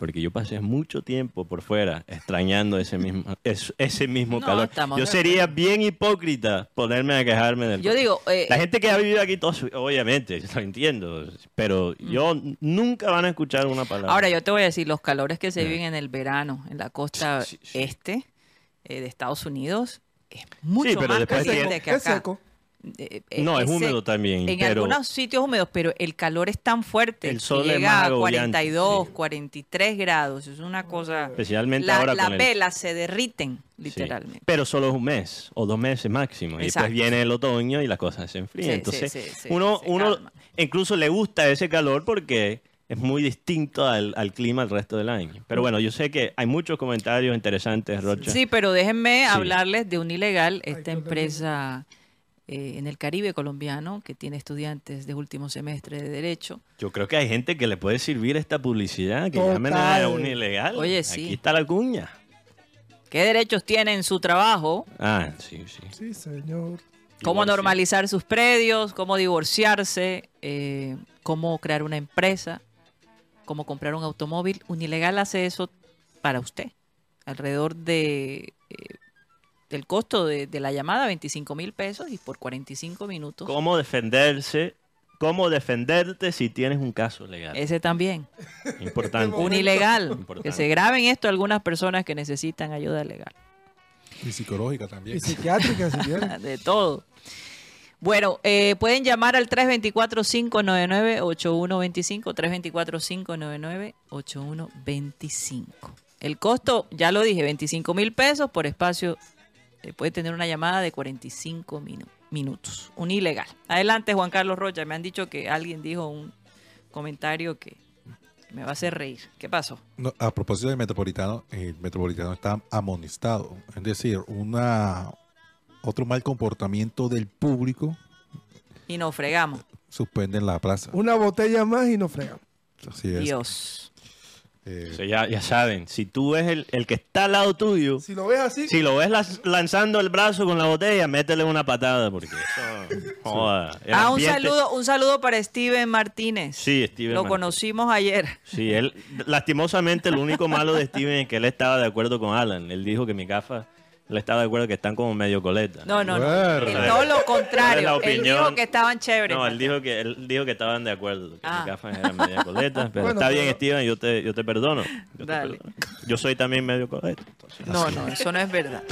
Porque yo pasé mucho tiempo por fuera extrañando ese mismo, es- ese mismo No, calor. estamos Yo sería bien hipócrita ponerme a quejarme del Yo digo, eh, La gente que ha vivido aquí, todo su- obviamente, lo entiendo, pero yo nunca van a escuchar una palabra. ahora yo te voy a decir, los calores que se Eh. viven en el verano, en la costa Sí, sí. este eh, de Estados Unidos, es mucho pero más después caliente tiene- que Es acá. seco. Eh, eh, No, es húmedo también, En pero- algunos sitios húmedos, pero el calor es tan fuerte El que sol es llega más a agobiante, 42, sí. 43 grados. Es una cosa... Especialmente La- ahora las con el- velas se derriten, Sí, literalmente. Pero solo es un mes o dos meses máximo. Y después viene el otoño y las cosas se enfrían. Sí, Entonces, sí, sí, sí, uno, se uno calma. incluso le gusta ese calor porque es muy distinto al, al clima el resto del año. Pero bueno, yo sé que hay muchos comentarios interesantes, Rocha. Sí, pero déjenme Sí. hablarles de Unilegal, esta qué empresa eh, en el Caribe colombiano que tiene estudiantes de último semestre de Derecho. Yo creo que hay gente que le puede servir esta publicidad, que llamen a un ilegal. Oye, sí. Aquí está la cuña. ¿Qué derechos tiene en su trabajo? Ah, sí, sí. Sí, señor. Cómo normalizar sus predios, cómo divorciarse, eh, cómo crear una empresa, cómo comprar un automóvil. Unilegal hace eso para usted. Alrededor de eh, del costo de, de la llamada, 25 mil pesos y por 45 minutos. ¿Cómo defenderse? ¿Cómo defenderte si tienes un caso legal? Ese también. Importante. Un ilegal. Importante. Que se graben esto algunas personas que necesitan ayuda legal. y psicológica también. Y psiquiátrica, si quieren. De todo. Bueno, eh, pueden llamar al 324-599-8125. 324-599-8125. El costo, ya lo dije, 25 mil pesos por espacio. Eh, puede tener una llamada de 45 minu- minutos. Un ilegal. Adelante, Juan Carlos Rocha. Me han dicho que alguien dijo un comentario que me va a hacer reír. ¿Qué pasó? No, a propósito del metropolitano, el metropolitano está amonestado. Es decir, una otro mal comportamiento del público Y nos fregamos. suspenden la plaza. Una botella más y nos fregamos. Así es. Dios. Eh, O sea, ya, ya saben, si tú ves el, el que está al lado tuyo, Si lo ves así, si lo ves las- lanzando el brazo con la botella, métele una patada porque eso, joda, el Ah, un saludo, un saludo para Steven Martínez. Sí, Steven Lo Martínez. conocimos ayer. Sí, él, lastimosamente, lo único malo de Steven es que él estaba de acuerdo con Alan. Él dijo que mi gafas, él estaba de acuerdo que están como medio coleta. No, no, no. Bueno. Todo lo Es la contrario. Él opinión. dijo que estaban chéveres. No, él dijo que él dijo que estaban de acuerdo, que Ah. mis gafas eran medio coletas, pero Bueno, está bien, pero- Steven, yo te, yo te perdono. Yo, te Dale. perdono. Yo soy también medio coleta. entonces. No, no, eso no es verdad.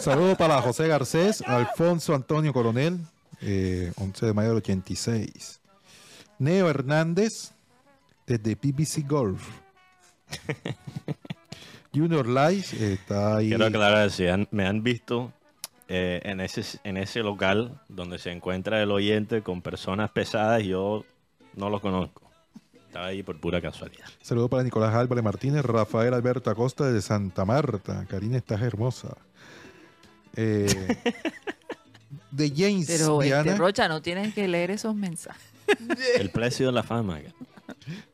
Saludos para José Garcés, Alfonso Antonio Coronel, eh, 11 de mayo del 86. Neo Hernández, desde BBC Golf. Junior Lice eh, está ahí. Quiero aclarar, si han- me han visto eh, en, ese, en ese local donde se encuentra el oyente con personas pesadas, yo no lo conozco. Estaba ahí por pura casualidad. Saludos para Nicolás Álvarez Martínez, Rafael Alberto Acosta desde Santa Marta. Karina, estás hermosa. Eh, de James Pero este, Rocha, no tienes que leer esos mensajes. El precio de la fama.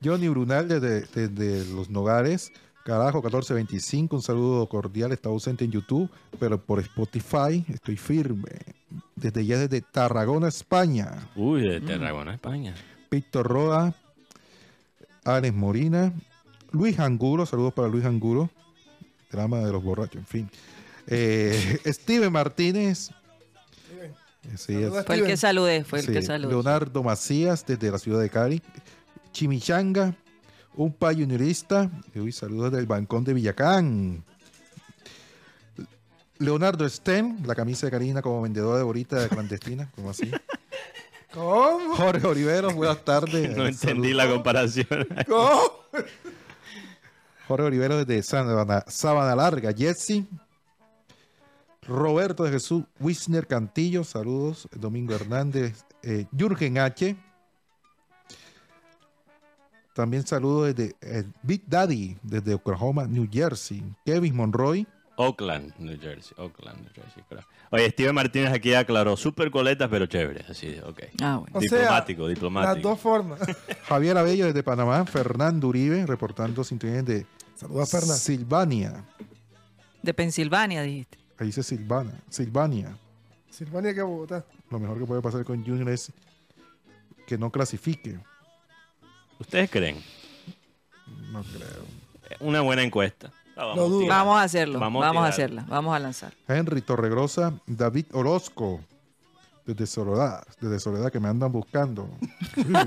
Johnny Brunal desde, desde Los Nogares. Carajo, 1425. Un saludo cordial. Está ausente en YouTube, pero por Spotify estoy firme. Desde ya desde Tarragona, España. Uy, de Tarragona, España. Víctor Roa, Alex Morina, Luis Angulo, saludos para Luis Angulo, drama de los borrachos, en fin. Eh, Steven Martínez, sí, es- Saludos. Fue el que saludé, fue el sí, que saludé. Leonardo Macías desde la ciudad de Cali, Chimichanga, un payunirista, uy, saludos del Bancón de Villacán. Leonardo Sten, la camisa de Karina como vendedora de bolita clandestina, como así. ¿Cómo? Jorge Oliveros, buenas tardes. No entendí la comparación. ¿Cómo? Jorge Olivero desde Sabana, Sabana Larga, Jesse. Roberto de Jesús Wisner Cantillo, saludos. Domingo Hernández, eh, Jürgen H. También saludos desde eh, Big Daddy, desde Oklahoma, New Jersey. Kevin Monroy. Oakland, New Jersey. Oakland, New Jersey. creo. Oye, Steven Martínez aquí aclaró, super coletas, pero chévere. Así, ok. Ah, bueno. O diplomático, sea, diplomático. Las dos formas. Javier Abello desde Panamá, Fernando Uribe reportando sintonía de Saludos a Fernando. Silvania. De Pensilvania, dijiste. Ahí dice Silvana. Silvania. Silvania que Bogotá. Lo mejor que puede pasar con Junior es que no clasifique. ¿Ustedes creen? No creo. Una buena encuesta. La vamos. Vamos a hacerlo. Vamos Vamos, a hacerla. Vamos a lanzar. Henry Torregrosa, David Orozco, desde Soledad, desde Soledad que me andan buscando.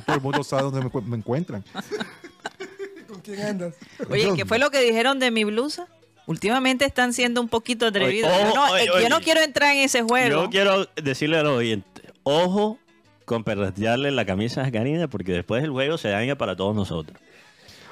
Todo el mundo sabe dónde me, cu- me encuentran. ¿Con quién andas? Oye, ¿qué fue lo que dijeron de mi blusa? Últimamente están siendo un poquito atrevidos. Oye, yo, no, ojo, oye, eh, yo oye. no quiero entrar en ese juego. Yo quiero decirle a los oyentes, ojo con perratearle la camisa a Karina porque después el juego se daña para todos nosotros.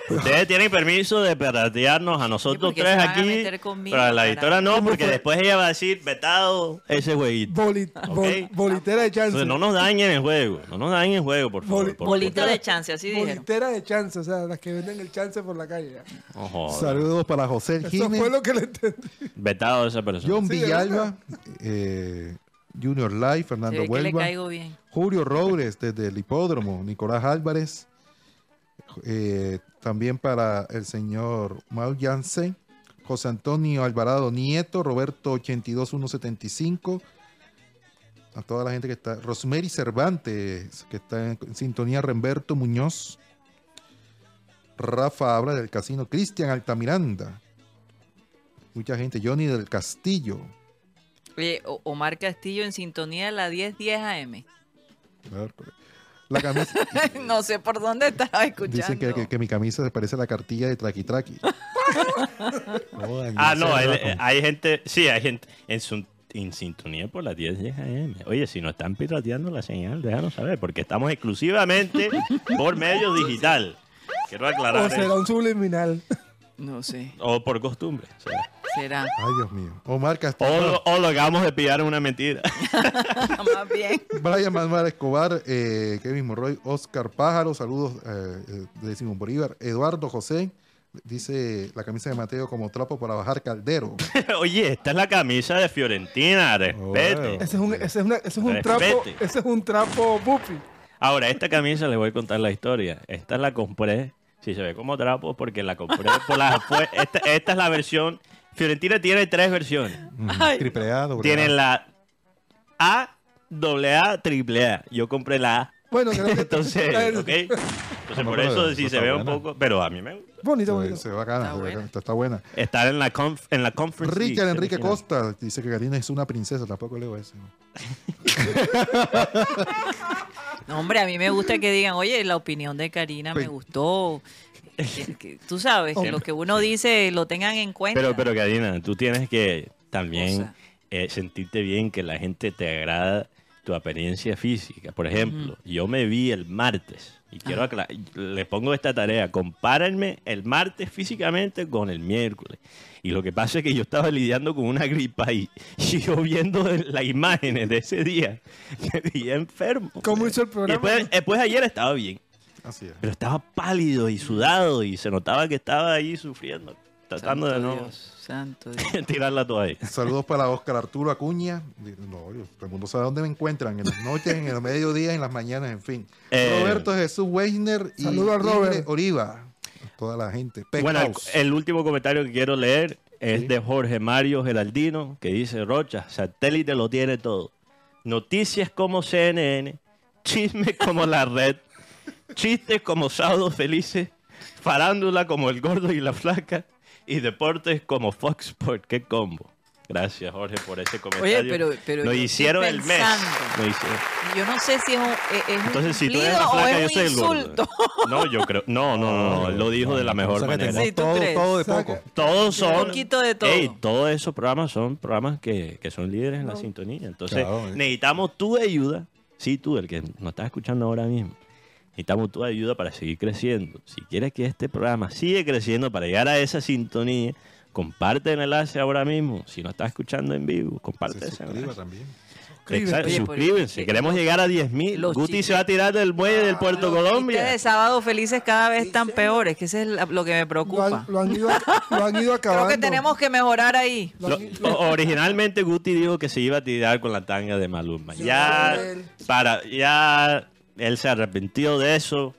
Ustedes tienen permiso de perratearnos a nosotros tres se van a aquí, meter conmigo, pero a la editora no, ¿Cómo porque fue? después ella va a decir, vetado ese jueguito. Boli- bol- bolitera de chance. Entonces no nos dañen el juego, no nos dañen el juego, por favor. Boli- por Bolita de chance, así dijeron. Bolitera de chance, o sea, las que venden el chance por la calle. No. Saludos para José Eso Jiménez, fue lo que le entendí. Vetado esa persona. John Sí, Villalba, eh, Junior Live, Fernando Huelva. Julio Robles desde el hipódromo, Nicolás Álvarez, eh, también para el señor Mau Yance, José Antonio Alvarado Nieto, Roberto 82175, a toda la gente que está, Rosemary Cervantes, que está en, sintonía, Remberto Muñoz, Rafa habla del casino, Cristian Altamiranda, mucha gente, Johnny del Castillo, Oye, Omar Castillo en sintonía de la 1010 AM. la camisa, no sé por dónde estaba escuchando. Dicen que, que- que mi camisa se parece a la cartilla de Traqui Traqui. Ah, no, hay, va con- hay gente, sí, hay gente en, su- en sintonía por las 10 10 AM. Oye, si no están pirateando la señal, déjanos saber, porque estamos exclusivamente por medio digital. Quiero aclarar O será eso. un subliminal. No sé, O por costumbre. o sea. será. Ay, Dios mío. Omar O, Castillo. lo- o lo acabamos de pillar en una mentira. Más bien. Brian Manuel Escobar, eh, Kevin Morroy, Oscar Pájaro, saludos eh, eh, de Simón Bolívar, Eduardo José, dice la camisa de Mateo como trapo para bajar caldero. Oye, esta es la camisa de Fiorentina, respete. Bueno. Ese es un, ese es una- ese es un Respete. trapo, ese es un trapo pupi. Ahora, esta camisa les voy a contar la historia. Esta la compré, si se ve como trapo, porque la compré por la... fue- esta, esta es la versión... Fiorentina tiene tres versiones. Ay. Triple A, doble Tiene la A, doble A, triple A. Yo compré la A. Bueno, creo que Entonces, ¿ok? Entonces, No, por eso si se ve un poco... Pero a mí me gusta. Bonito, Se, bonito. se ve bacana, Está se ve buena. está, está buena. Estar en la, conf- en la conference Richard League, Enrique. Costa dice que Karina es una princesa, tampoco leo eso. No, hombre, a mí me gusta que digan, oye, la opinión de Karina me Pe- gustó. Tú sabes, que lo que uno dice lo tengan en cuenta. Pero, pero, Karina, tú tienes que también Cosa. eh, sentirte bien que la gente te agrada tu apariencia física. Por ejemplo, yo me vi el martes y quiero aclarar, le pongo esta tarea, compárenme el martes físicamente con el miércoles. Y lo que pasa es que yo estaba lidiando con una gripa y, y yo viendo las imágenes de ese día, me vi enfermo. ¿Cómo hizo el Y programa? después, después ayer estaba bien, Así es. pero estaba pálido y sudado y se notaba que estaba ahí sufriendo, tratando de no Dios, santo Dios. tirar la toalla. Saludos para Oscar Arturo Acuña. No, todo el mundo sabe dónde me encuentran, en las noches, en el mediodía, en las mañanas, en fin. Eh, Roberto Jesús Weisner y Saludos a Robert. Ingrid Oriva. A toda la gente. Bueno, el, House. el último comentario que quiero leer es Sí. de Jorge Mario Geraldino, que dice, Rocha, satélite lo tiene todo. Noticias como CNN, chismes como La Red, chistes como Sábados Felices, farándula como El Gordo y la Flaca, y deportes como Fox Sport. ¡Qué combo! Gracias, Jorge, por ese comentario. pero- pero Nos yo hicieron el mes. Nos hicieron- Yo no sé si es un, es- es un Entonces, si tú eres la flaca, yo soy el gordo. No, yo creo... No, no, no, no, él lo dijo de la mejor O sea que manera. Sí, ¿tú todo, todo de poco. Todos son. poquito de todo. Ey, todos esos programas son programas que, que son líderes en la sintonía. Entonces, Claro, eh. necesitamos tu ayuda. Sí, tú, el que nos estás escuchando ahora mismo. Necesitamos tu ayuda para seguir creciendo. Si quieres que este programa siga creciendo para llegar a esa sintonía, comparte el enlace ahora mismo. Si no estás escuchando en vivo, comparte Se ese enlace. también. suscríbete. Exacto, Oye, pues, suscríbense. Queremos llegar a 10.000. los Guti se va a tirar del muelle del Puerto Ustedes Colombia. de sábado felices cada vez están peores, que eso es la- lo que me Lo preocupa. han, lo han ido, lo han ido acabando. Creo que tenemos que mejorar ahí. Lo originalmente Guti dijo que se iba a tirar con la tanga de Maluma. Ya él. para ya él se arrepintió de eso.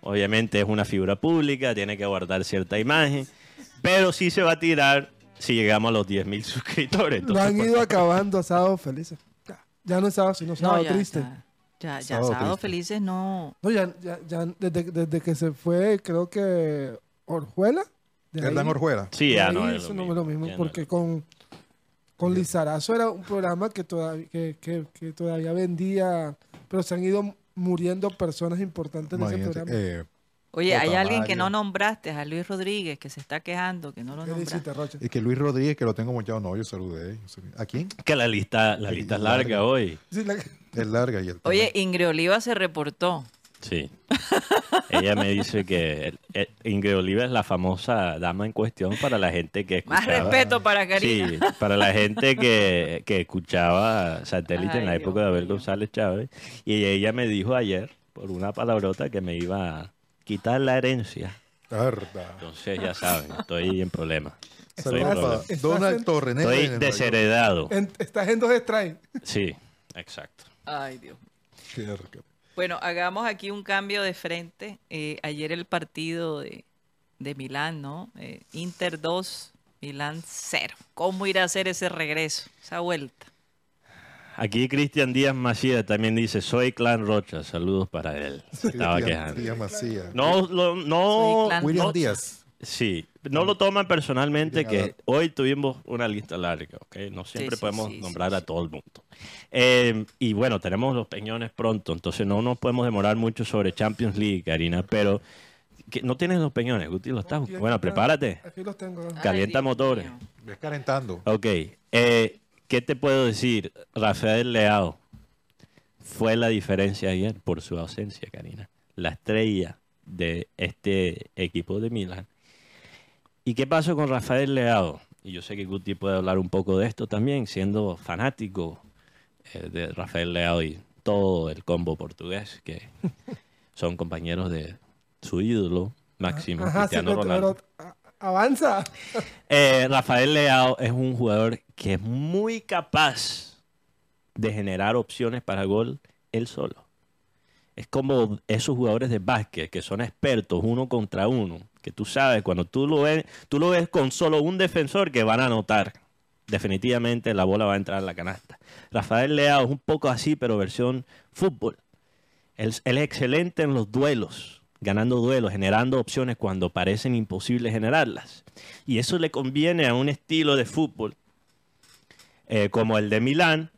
Obviamente es una figura pública, tiene que guardar cierta imagen, pero sí se va a tirar si llegamos a los 10.000 suscriptores. Lo Entonces, han por ido acabando a sábado felices. Ya, ya no es sábado, sino sábado No, ya, triste. ya, ya, ya, Sábado sábado triste. felices no. No, ya, ya, ya desde, desde que se fue, creo que Orjuela. de Hernán Orjuela. Sí, ya no es eso lo no mismo. es lo mismo, Ya no porque con, con Lizarazo era un programa que todavía, que, que- que todavía vendía, pero se han ido muriendo personas importantes de ese programa. eh, Oye, hay alguien que no nombraste, a Luis Rodríguez, que se está quejando, que no lo ¿Qué nombraste. Rocha? y que Luis Rodríguez, que lo tengo mochado, no, yo saludé. ¿A quién? Que la lista, la lista es larga hoy. Sí, la- Es larga y el Oye, Ingrid Oliva se reportó. Sí. Ella me dice que Ingrid Oliva es la famosa dama en cuestión para la gente que Más escuchaba. respeto para Karina. Sí, para la gente que, que escuchaba satélite en la época de Abel. González Chávez. Y ella me dijo ayer, por una palabrota, que me iba a quitar la herencia. Tarda. Entonces, ya saben, estoy en problemas. Estoy en Estás Donald Torres. Estoy desheredado. en- estás en dos strikes. Sí, exacto. Ay, Dios. Bueno, hagamos aquí un cambio de frente. Eh, ayer el partido de, de Milán, ¿no? Eh, Inter 2, Milán 0. ¿Cómo irá a hacer ese regreso, esa vuelta? Aquí Cristian Díaz Macías también dice, soy Clan Rocha. Saludos para él. Estaba quejando. Díaz Macías. No, lo- no, William no- Díaz. Sí, no lo toman personalmente que hoy tuvimos una lista larga, ¿ok? No siempre sí, podemos sí, sí, nombrar a sí. todo el mundo. Eh, y bueno, tenemos los peñones pronto, entonces no nos podemos demorar mucho sobre Champions League, Karina, pero que no tienes los peñones, Guti, los estás. Bueno, prepárate. Aquí los tengo. Ay, Calienta motores. Ves calentando. Ok, eh, ¿qué te puedo decir? Rafael Leao fue la diferencia ayer por su ausencia, Karina. La estrella de este equipo de Milan. ¿Y qué pasó con Rafael Leao? Y yo sé que Guti puede hablar un poco de esto también, siendo fanático eh, de Rafael Leao y todo el combo portugués, que son compañeros de su ídolo máximo, Ajá, sí, Cristiano Ronaldo. pero, avanza. Eh, Rafael Leao es un jugador que es muy capaz de generar opciones para gol él solo. Es como esos jugadores de básquet que son expertos uno contra uno, que tú sabes, cuando tú lo ves, tú lo ves con solo un defensor que van a anotar. Definitivamente la bola va a entrar en la canasta. Rafael Leao es un poco así, pero versión fútbol. Él, él es excelente en los duelos, ganando duelos, generando opciones cuando parecen imposibles generarlas. Y eso le conviene a un estilo de fútbol eh, como el de Milán,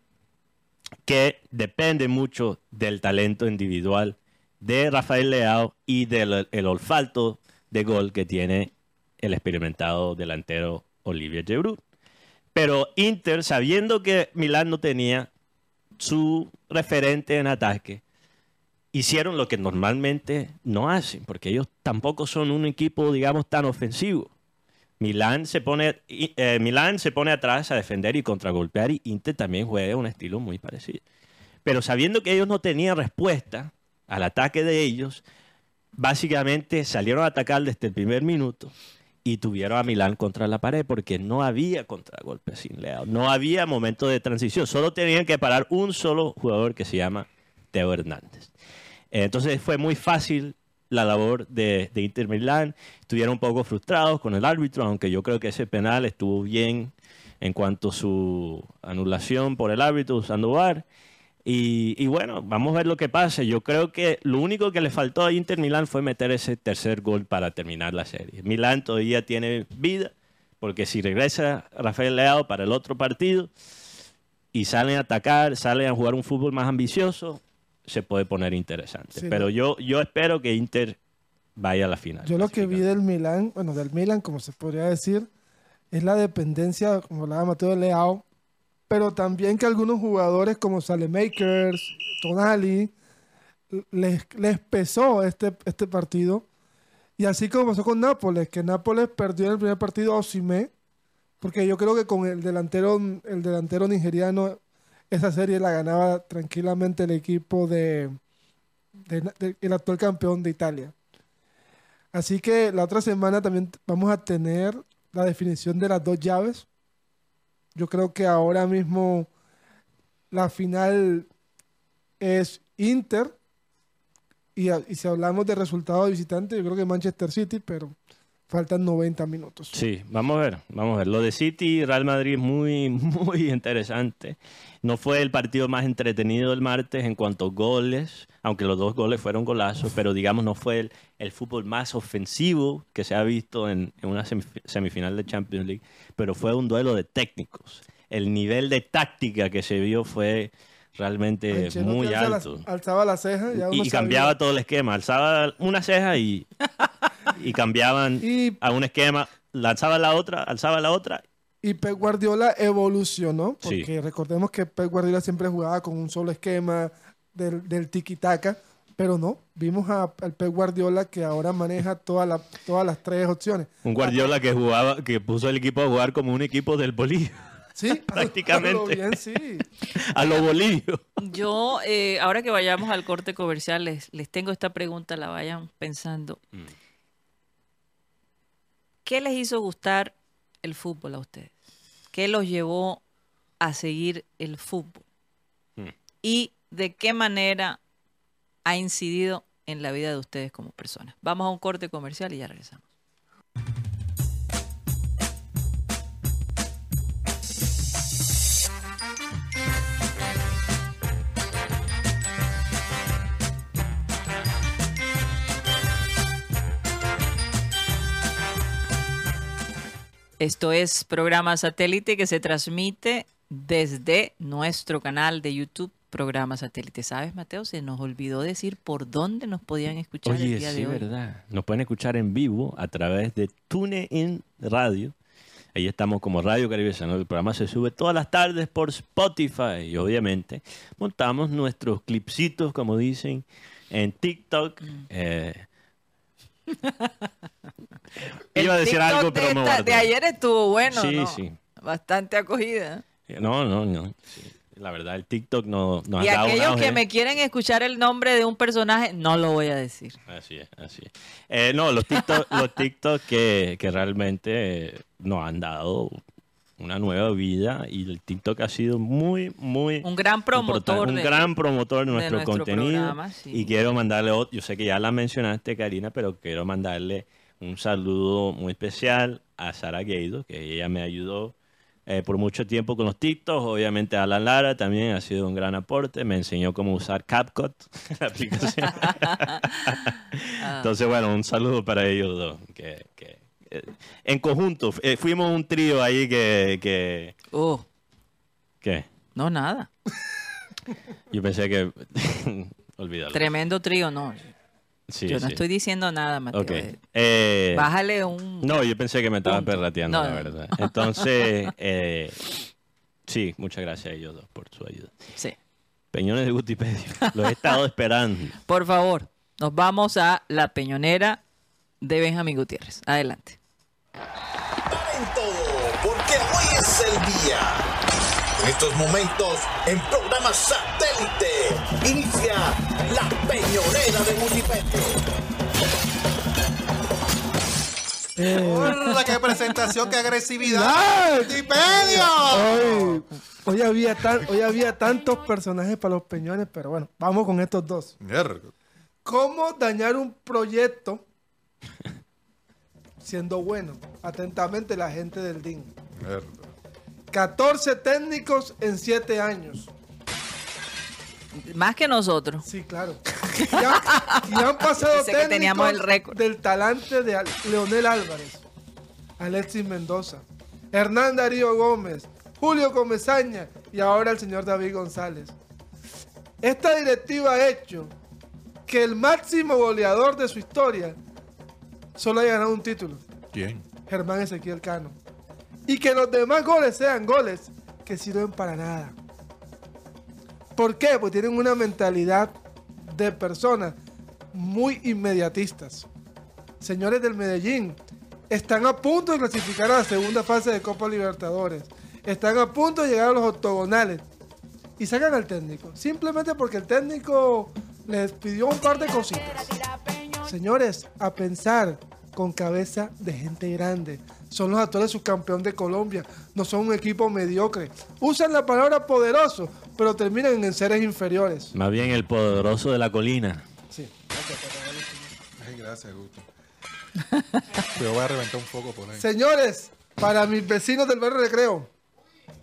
que depende mucho del talento individual de Rafael Leao y del el olfato de gol que tiene el experimentado delantero Olivier Giroud. Pero Inter, sabiendo que Milán no tenía su referente en ataque, hicieron lo que normalmente no hacen, porque ellos tampoco son un equipo, digamos, tan ofensivo. Milán se pone, eh, Milán se pone atrás a defender y contragolpear y Inter también juega un estilo muy parecido. Pero sabiendo que ellos no tenían respuesta al ataque de ellos, básicamente salieron a atacar desde el primer minuto y tuvieron a Milán contra la pared porque no había contragolpe sin Leao, no había momento de transición, solo tenían que parar un solo jugador que se llama Teo Hernández. Entonces fue muy fácil la labor de, de Inter Milán. Estuvieron un poco frustrados con el árbitro, aunque yo creo que ese penal estuvo bien en cuanto a su anulación por el árbitro usando VAR. Y, y bueno, vamos a ver lo que pasa. Yo creo que lo único que le faltó a Inter Milán fue meter ese tercer gol para terminar la serie. Milán todavía tiene vida, porque si regresa Rafael Leao para el otro partido y salen a atacar, salen a jugar un fútbol más ambicioso, se puede poner interesante. Sí, Pero no. yo, yo espero que Inter vaya a la final. Yo lo que vi del Milan, bueno, del Milan, como se podría decir, es la dependencia, como hablaba Mateo Leao, pero también que algunos jugadores como Salemakers, Tonali, les, les pesó este, este partido. Y así como pasó con Nápoles, que Nápoles perdió en el primer partido a Osimé, porque yo creo que con el delantero, el delantero nigeriano esa serie la ganaba tranquilamente el equipo de, el actual campeón de Italia. Así que la otra semana también vamos a tener la definición de las dos llaves. Yo creo que ahora mismo la final es Inter. Y si hablamos de resultado de visitante, yo creo que Manchester City, pero faltan 90 minutos. Sí, vamos a ver, vamos a ver. Lo de City y Real Madrid es muy, muy interesante. No fue el partido más entretenido del martes en cuanto a goles, aunque los dos goles fueron golazos, pero digamos no fue el, el fútbol más ofensivo que se ha visto en, en una semif- semifinal de Champions League, pero fue un duelo de técnicos. El nivel de táctica que se vio fue realmente Ancelotti muy alza la- alto. alzaba la ceja Y, y cambiaba todo el esquema. Alzaba una ceja y, y cambiaban Y, a un esquema, lanzaba la otra, alzaba la otra. y Pep Guardiola evolucionó, Sí. porque recordemos que Pep Guardiola siempre jugaba con un solo esquema del, del tiki-taka, pero no, vimos a- al Pep Guardiola que ahora maneja toda la- todas las tres opciones. Un Guardiola que jugaba, que puso el equipo a jugar como un equipo del Bolivia, Sí, Prácticamente. Lo bien, sí. a lo Bolivio. Yo, eh, ahora que vayamos al corte comercial, les, les tengo esta pregunta, la vayan pensando. Mm. ¿Qué les hizo gustar el fútbol a ustedes? ¿Qué los llevó a seguir el fútbol? Mm. ¿Y de qué manera ha incidido en la vida de ustedes como personas? Vamos a un corte comercial y ya regresamos. Esto es programa satélite que se transmite desde nuestro canal de YouTube, programa satélite. ¿Sabes, Mateo? Se nos olvidó decir por dónde nos podían escuchar el día sí, de hoy. verdad. Nos pueden escuchar en vivo a través de TuneIn Radio. Ahí estamos como Radio Caribe Sano. El programa se sube todas las tardes por Spotify. Y obviamente montamos nuestros clipsitos, como dicen, en TikTok. Mm. Eh, Iba a decir TikTok algo, de, pero me esta- guardé. de ayer estuvo bueno, Sí, ¿no? sí. Bastante acogida. No, no, no. Sí. La verdad, el TikTok no, nos y ha dado aquellos que me quieren escuchar el nombre de un personaje, no lo voy a decir. Así es, así es. Eh, no, los TikTok, los TikTok que, que realmente nos han dado una nueva vida y el TikTok ha sido muy, muy Un gran promotor un de- gran promotor de nuestro, nuestro contenido. programa, sí. Y quiero mandarle otro, yo sé que ya la mencionaste, Karina, pero quiero mandarle un saludo muy especial a Sara Gueido, que ella me ayudó eh, por mucho tiempo con los TikToks. Obviamente Alan Lara también ha sido un gran aporte. Me enseñó cómo usar CapCut, la aplicación. Entonces, bueno, un saludo para ellos dos. Que, que, en conjunto, eh, fuimos un trío ahí que, que, Oh, que no, nada. yo pensé que... Olvídalo. Tremendo trío, no. Sí, Yo no sí. estoy diciendo nada, Mateo. Eh, Eh, Bájale un... No, yo pensé que me estaba Punto. perrateando, No, la no. verdad. Entonces, eh, sí, muchas gracias a ellos dos por su ayuda. Sí. Peñones de Gutipedio, los he estado esperando. Por favor, nos vamos a la peñonera de Benjamín Gutiérrez. Adelante. Paren todo, porque hoy es el día. En estos momentos, en programa satélite, inicia la peñonera de Multipedio. ¡Hola, qué presentación, qué agresividad! ¡Multipedio! Hoy, hoy había tan- hoy había tantos personajes para los peñones, pero bueno, vamos con estos dos. Mierda. ¿Cómo dañar un proyecto siendo bueno? Atentamente la gente del DIN. Mierda. 14 técnicos en 7 años. Más que nosotros. Sí, claro. Y han, y han pasado Pensé que teníamos técnicos el récord. del talante de Leonel Álvarez, Alexis Mendoza, Hernán Darío Gómez, Julio Comezaña y ahora el señor David González. Esta directiva ha hecho que el máximo goleador de su historia solo haya ganado un título, ¿Quién? Germán Ezequiel Cano. Y que los demás goles sean goles que sirven para nada. ¿Por qué? Porque tienen una mentalidad de personas muy inmediatistas. Señores del Medellín, están a punto de clasificar a la segunda fase de Copa Libertadores. Están a punto de llegar a los octogonales. y sacan al técnico. Simplemente porque el técnico les pidió un par de cositas. Señores, a pensar con cabeza de gente grande. Son los actuales subcampeón de Colombia. No son un equipo mediocre. Usan la palabra poderoso, pero terminan en seres inferiores. Más bien el poderoso de la colina. Sí. Ay, gracias, Guti. Yo voy a reventar un poco por ahí. Señores, para mis vecinos del barrio Recreo,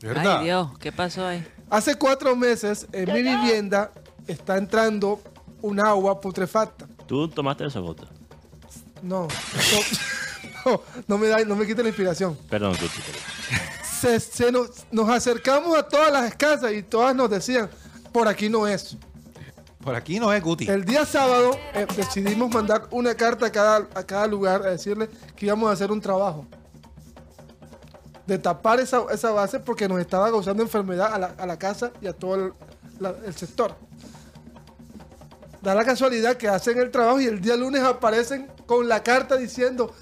¿Verdad? Ay, Dios, ¿qué pasó ahí? hace cuatro meses en mi vivienda está entrando un agua putrefacta. ¿Tú tomaste esa foto? No, no, no, no me da, no me quite la inspiración. Perdón, Guti, perdón. Se, se nos, nos acercamos a todas las casas y todas nos decían, por aquí no es. Por aquí no es Guti. El día sábado eh, decidimos mandar una carta a cada, a cada lugar a decirle que íbamos a hacer un trabajo. De tapar esa, esa base porque nos estaba causando enfermedad a la, a la casa y a todo el, la- el sector. Da la casualidad que hacen el trabajo y el día lunes aparecen con la carta diciendo,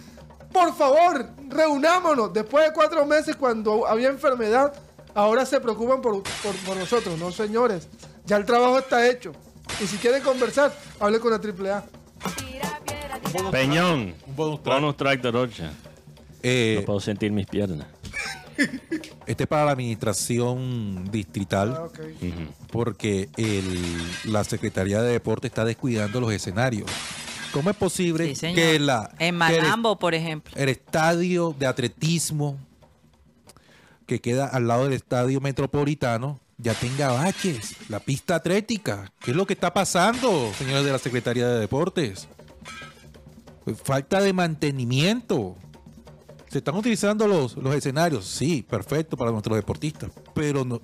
por favor, reunámonos. Después de cuatro meses cuando había enfermedad, ahora se preocupan por, por- por nosotros. No, señores, ya el trabajo está hecho. Y si quieren conversar, hable con la AAA. Peñón. Un bonus track. Bonus track de Rocha. Eh, No puedo sentir mis piernas. Este es para la administración distrital. Ah, porque el- la Secretaría de Deporte está descuidando los escenarios. ¿Cómo es posible Sí, que, la, en el- por ejemplo. el, estadio de atletismo que queda al lado del estadio metropolitano ya tenga baches? La pista atlética. ¿Qué es lo que está pasando, señores de la Secretaría de Deportes? Pues Falta de mantenimiento. Se están utilizando los, los escenarios, sí, perfecto para nuestros deportistas, pero no,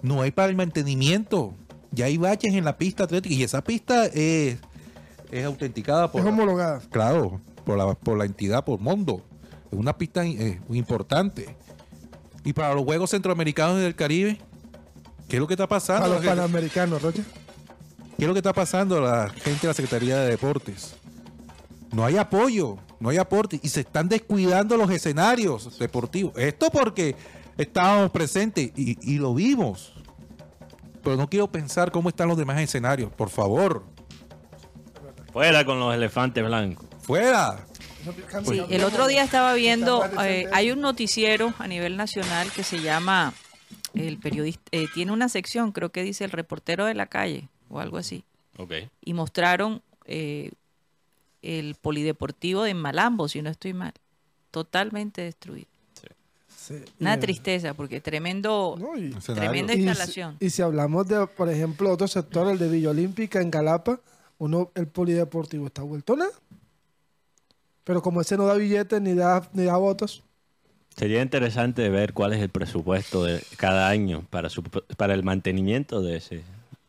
no hay para el mantenimiento. Ya hay baches en la pista atlética y esa pista es, es autenticada por Es la- homologada. claro, por la, por la entidad, por Mondo. Es una pista eh, importante. Y para los Juegos Centroamericanos y del Caribe, ¿qué es lo que está pasando? A los ¿Qué, panamericanos, Rocha. qué es lo que está pasando a la gente de la Secretaría de Deportes? No hay apoyo, no hay aporte y se están descuidando los escenarios deportivos. Esto porque estábamos presentes y, y lo vimos. Pero no quiero pensar cómo están los demás escenarios. Por favor, Fuera con los elefantes blancos. fuera. Sí, el otro día estaba viendo, eh, hay un noticiero a nivel nacional que se llama, el periodista, eh, tiene una sección, creo que dice el reportero de la calle o algo así, Ok. y mostraron eh, el polideportivo de Malambo, si no estoy mal, totalmente destruido. Sí. Una Y- tristeza, porque tremendo, No, y- tremenda y si- instalación. Y si hablamos de, por ejemplo, otro sector, el de Villa Olímpica en Galapa, uno, el polideportivo está vuelto nada. Pero como ese no da billetes ni da, ni da votos, Sería interesante ver cuál es el presupuesto de cada año para, su, para el mantenimiento de ese.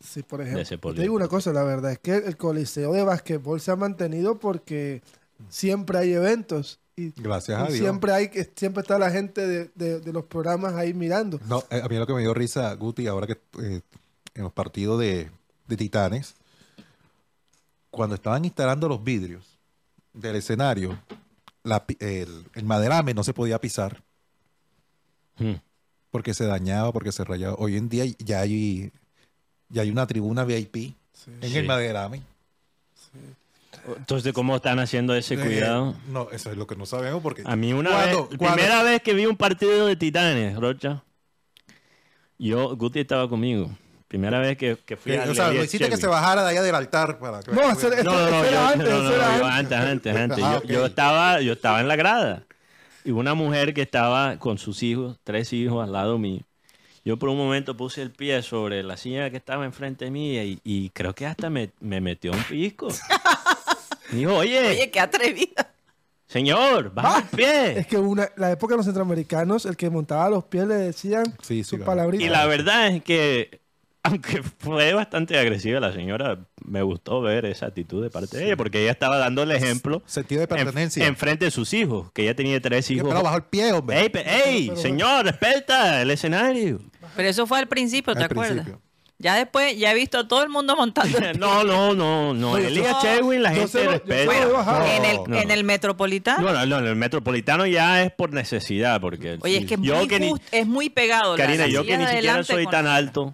Sí, por ese ejemplo. Te digo una cosa, la verdad es que el coliseo de básquetbol se ha mantenido porque siempre hay eventos. Y, Gracias y a Dios. siempre hay que siempre está la gente de, de- de los programas ahí mirando. No, eh, a mí lo que me dio risa, Guti, ahora que eh, en los partidos de, de Titanes, cuando estaban instalando los vidrios del escenario, la el, el maderame no se podía pisar Hmm. porque se dañaba, porque se rayaba. Hoy en día ya hay, ya hay una tribuna VIP en Sí. el maderame. Entonces, ¿cómo están haciendo ese Eh, cuidado? no, eso es lo que no sabemos porque... A mí una vez, primera vez que vi un partido de Titanes, Rocha, yo, Guti estaba conmigo. Primera vez que, que fui que- a o sea, lo hiciste que se bajara de allá del altar para que- No, hacer- No, no, no, Eso era antes, no, eso no, era yo antes. antes, antes. Ah, Yo, ok. yo estaba, yo estaba en la grada. Y una mujer que estaba con sus hijos, tres hijos al lado mío. Yo por un momento puse el pie sobre la silla que estaba enfrente mía y, y creo que hasta me, me metió un pisco. Me dijo, oye, Oye, qué atrevida. señor, baja el pie. Es que una, la época de los centroamericanos, el que montaba los pies le decían Sí, sí, sus palabritas. Y la verdad es que, aunque fue bastante agresiva la señora, me gustó ver esa actitud de parte de ella, porque ella estaba dando el ejemplo Sentido de en, pertenencia. en frente de sus hijos, que ella tenía tres hijos. Pero bajó el pie, hombre. ¡Ey, pe- ey, Pero- señor, respeta el escenario! Pero eso fue al principio, ¿te Al acuerdas? principio. Ya después, ya he visto a todo el mundo montando el pie. No, no, no, no. Elías no, Chewin, la gente lo- respeta. en, el, no. en el metropolitano. No, no, no, en el metropolitano ya es por necesidad, porque Oye, es que es yo muy, que ni- es muy pegado. Karina, la yo que ni siquiera soy tan alto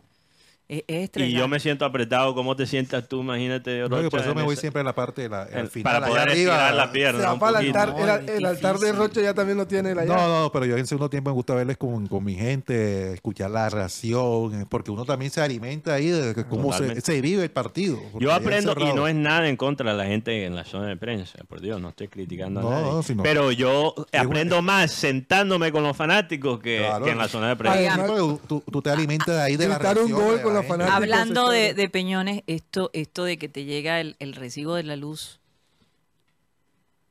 Es, es Y yo me siento apretado. ¿Cómo te sientas tú? Imagínate. No, que por Rocha, eso me voy siempre a la parte de la, final. para poder arriba. estirar la pierna. un altar. No, el, altar de. Rocha ya también lo tiene allá. No, no, pero yo en segundo tiempo me gusta verles con, con mi gente, escuchar la reacción, eh, porque uno también se alimenta ahí de cómo se, vive el partido. Yo aprendo y no es nada en contra de la gente en la zona de prensa, por Dios, no estoy criticando a No, nadie. no, sino- Pero yo aprendo más sentándome con los fanáticos que, Claro. que en la zona de prensa. Tú, tú te alimentas ahí de la un gol con fanáticos. Hablando de, de peñones, esto, esto de que te llega el, el recibo de la luz,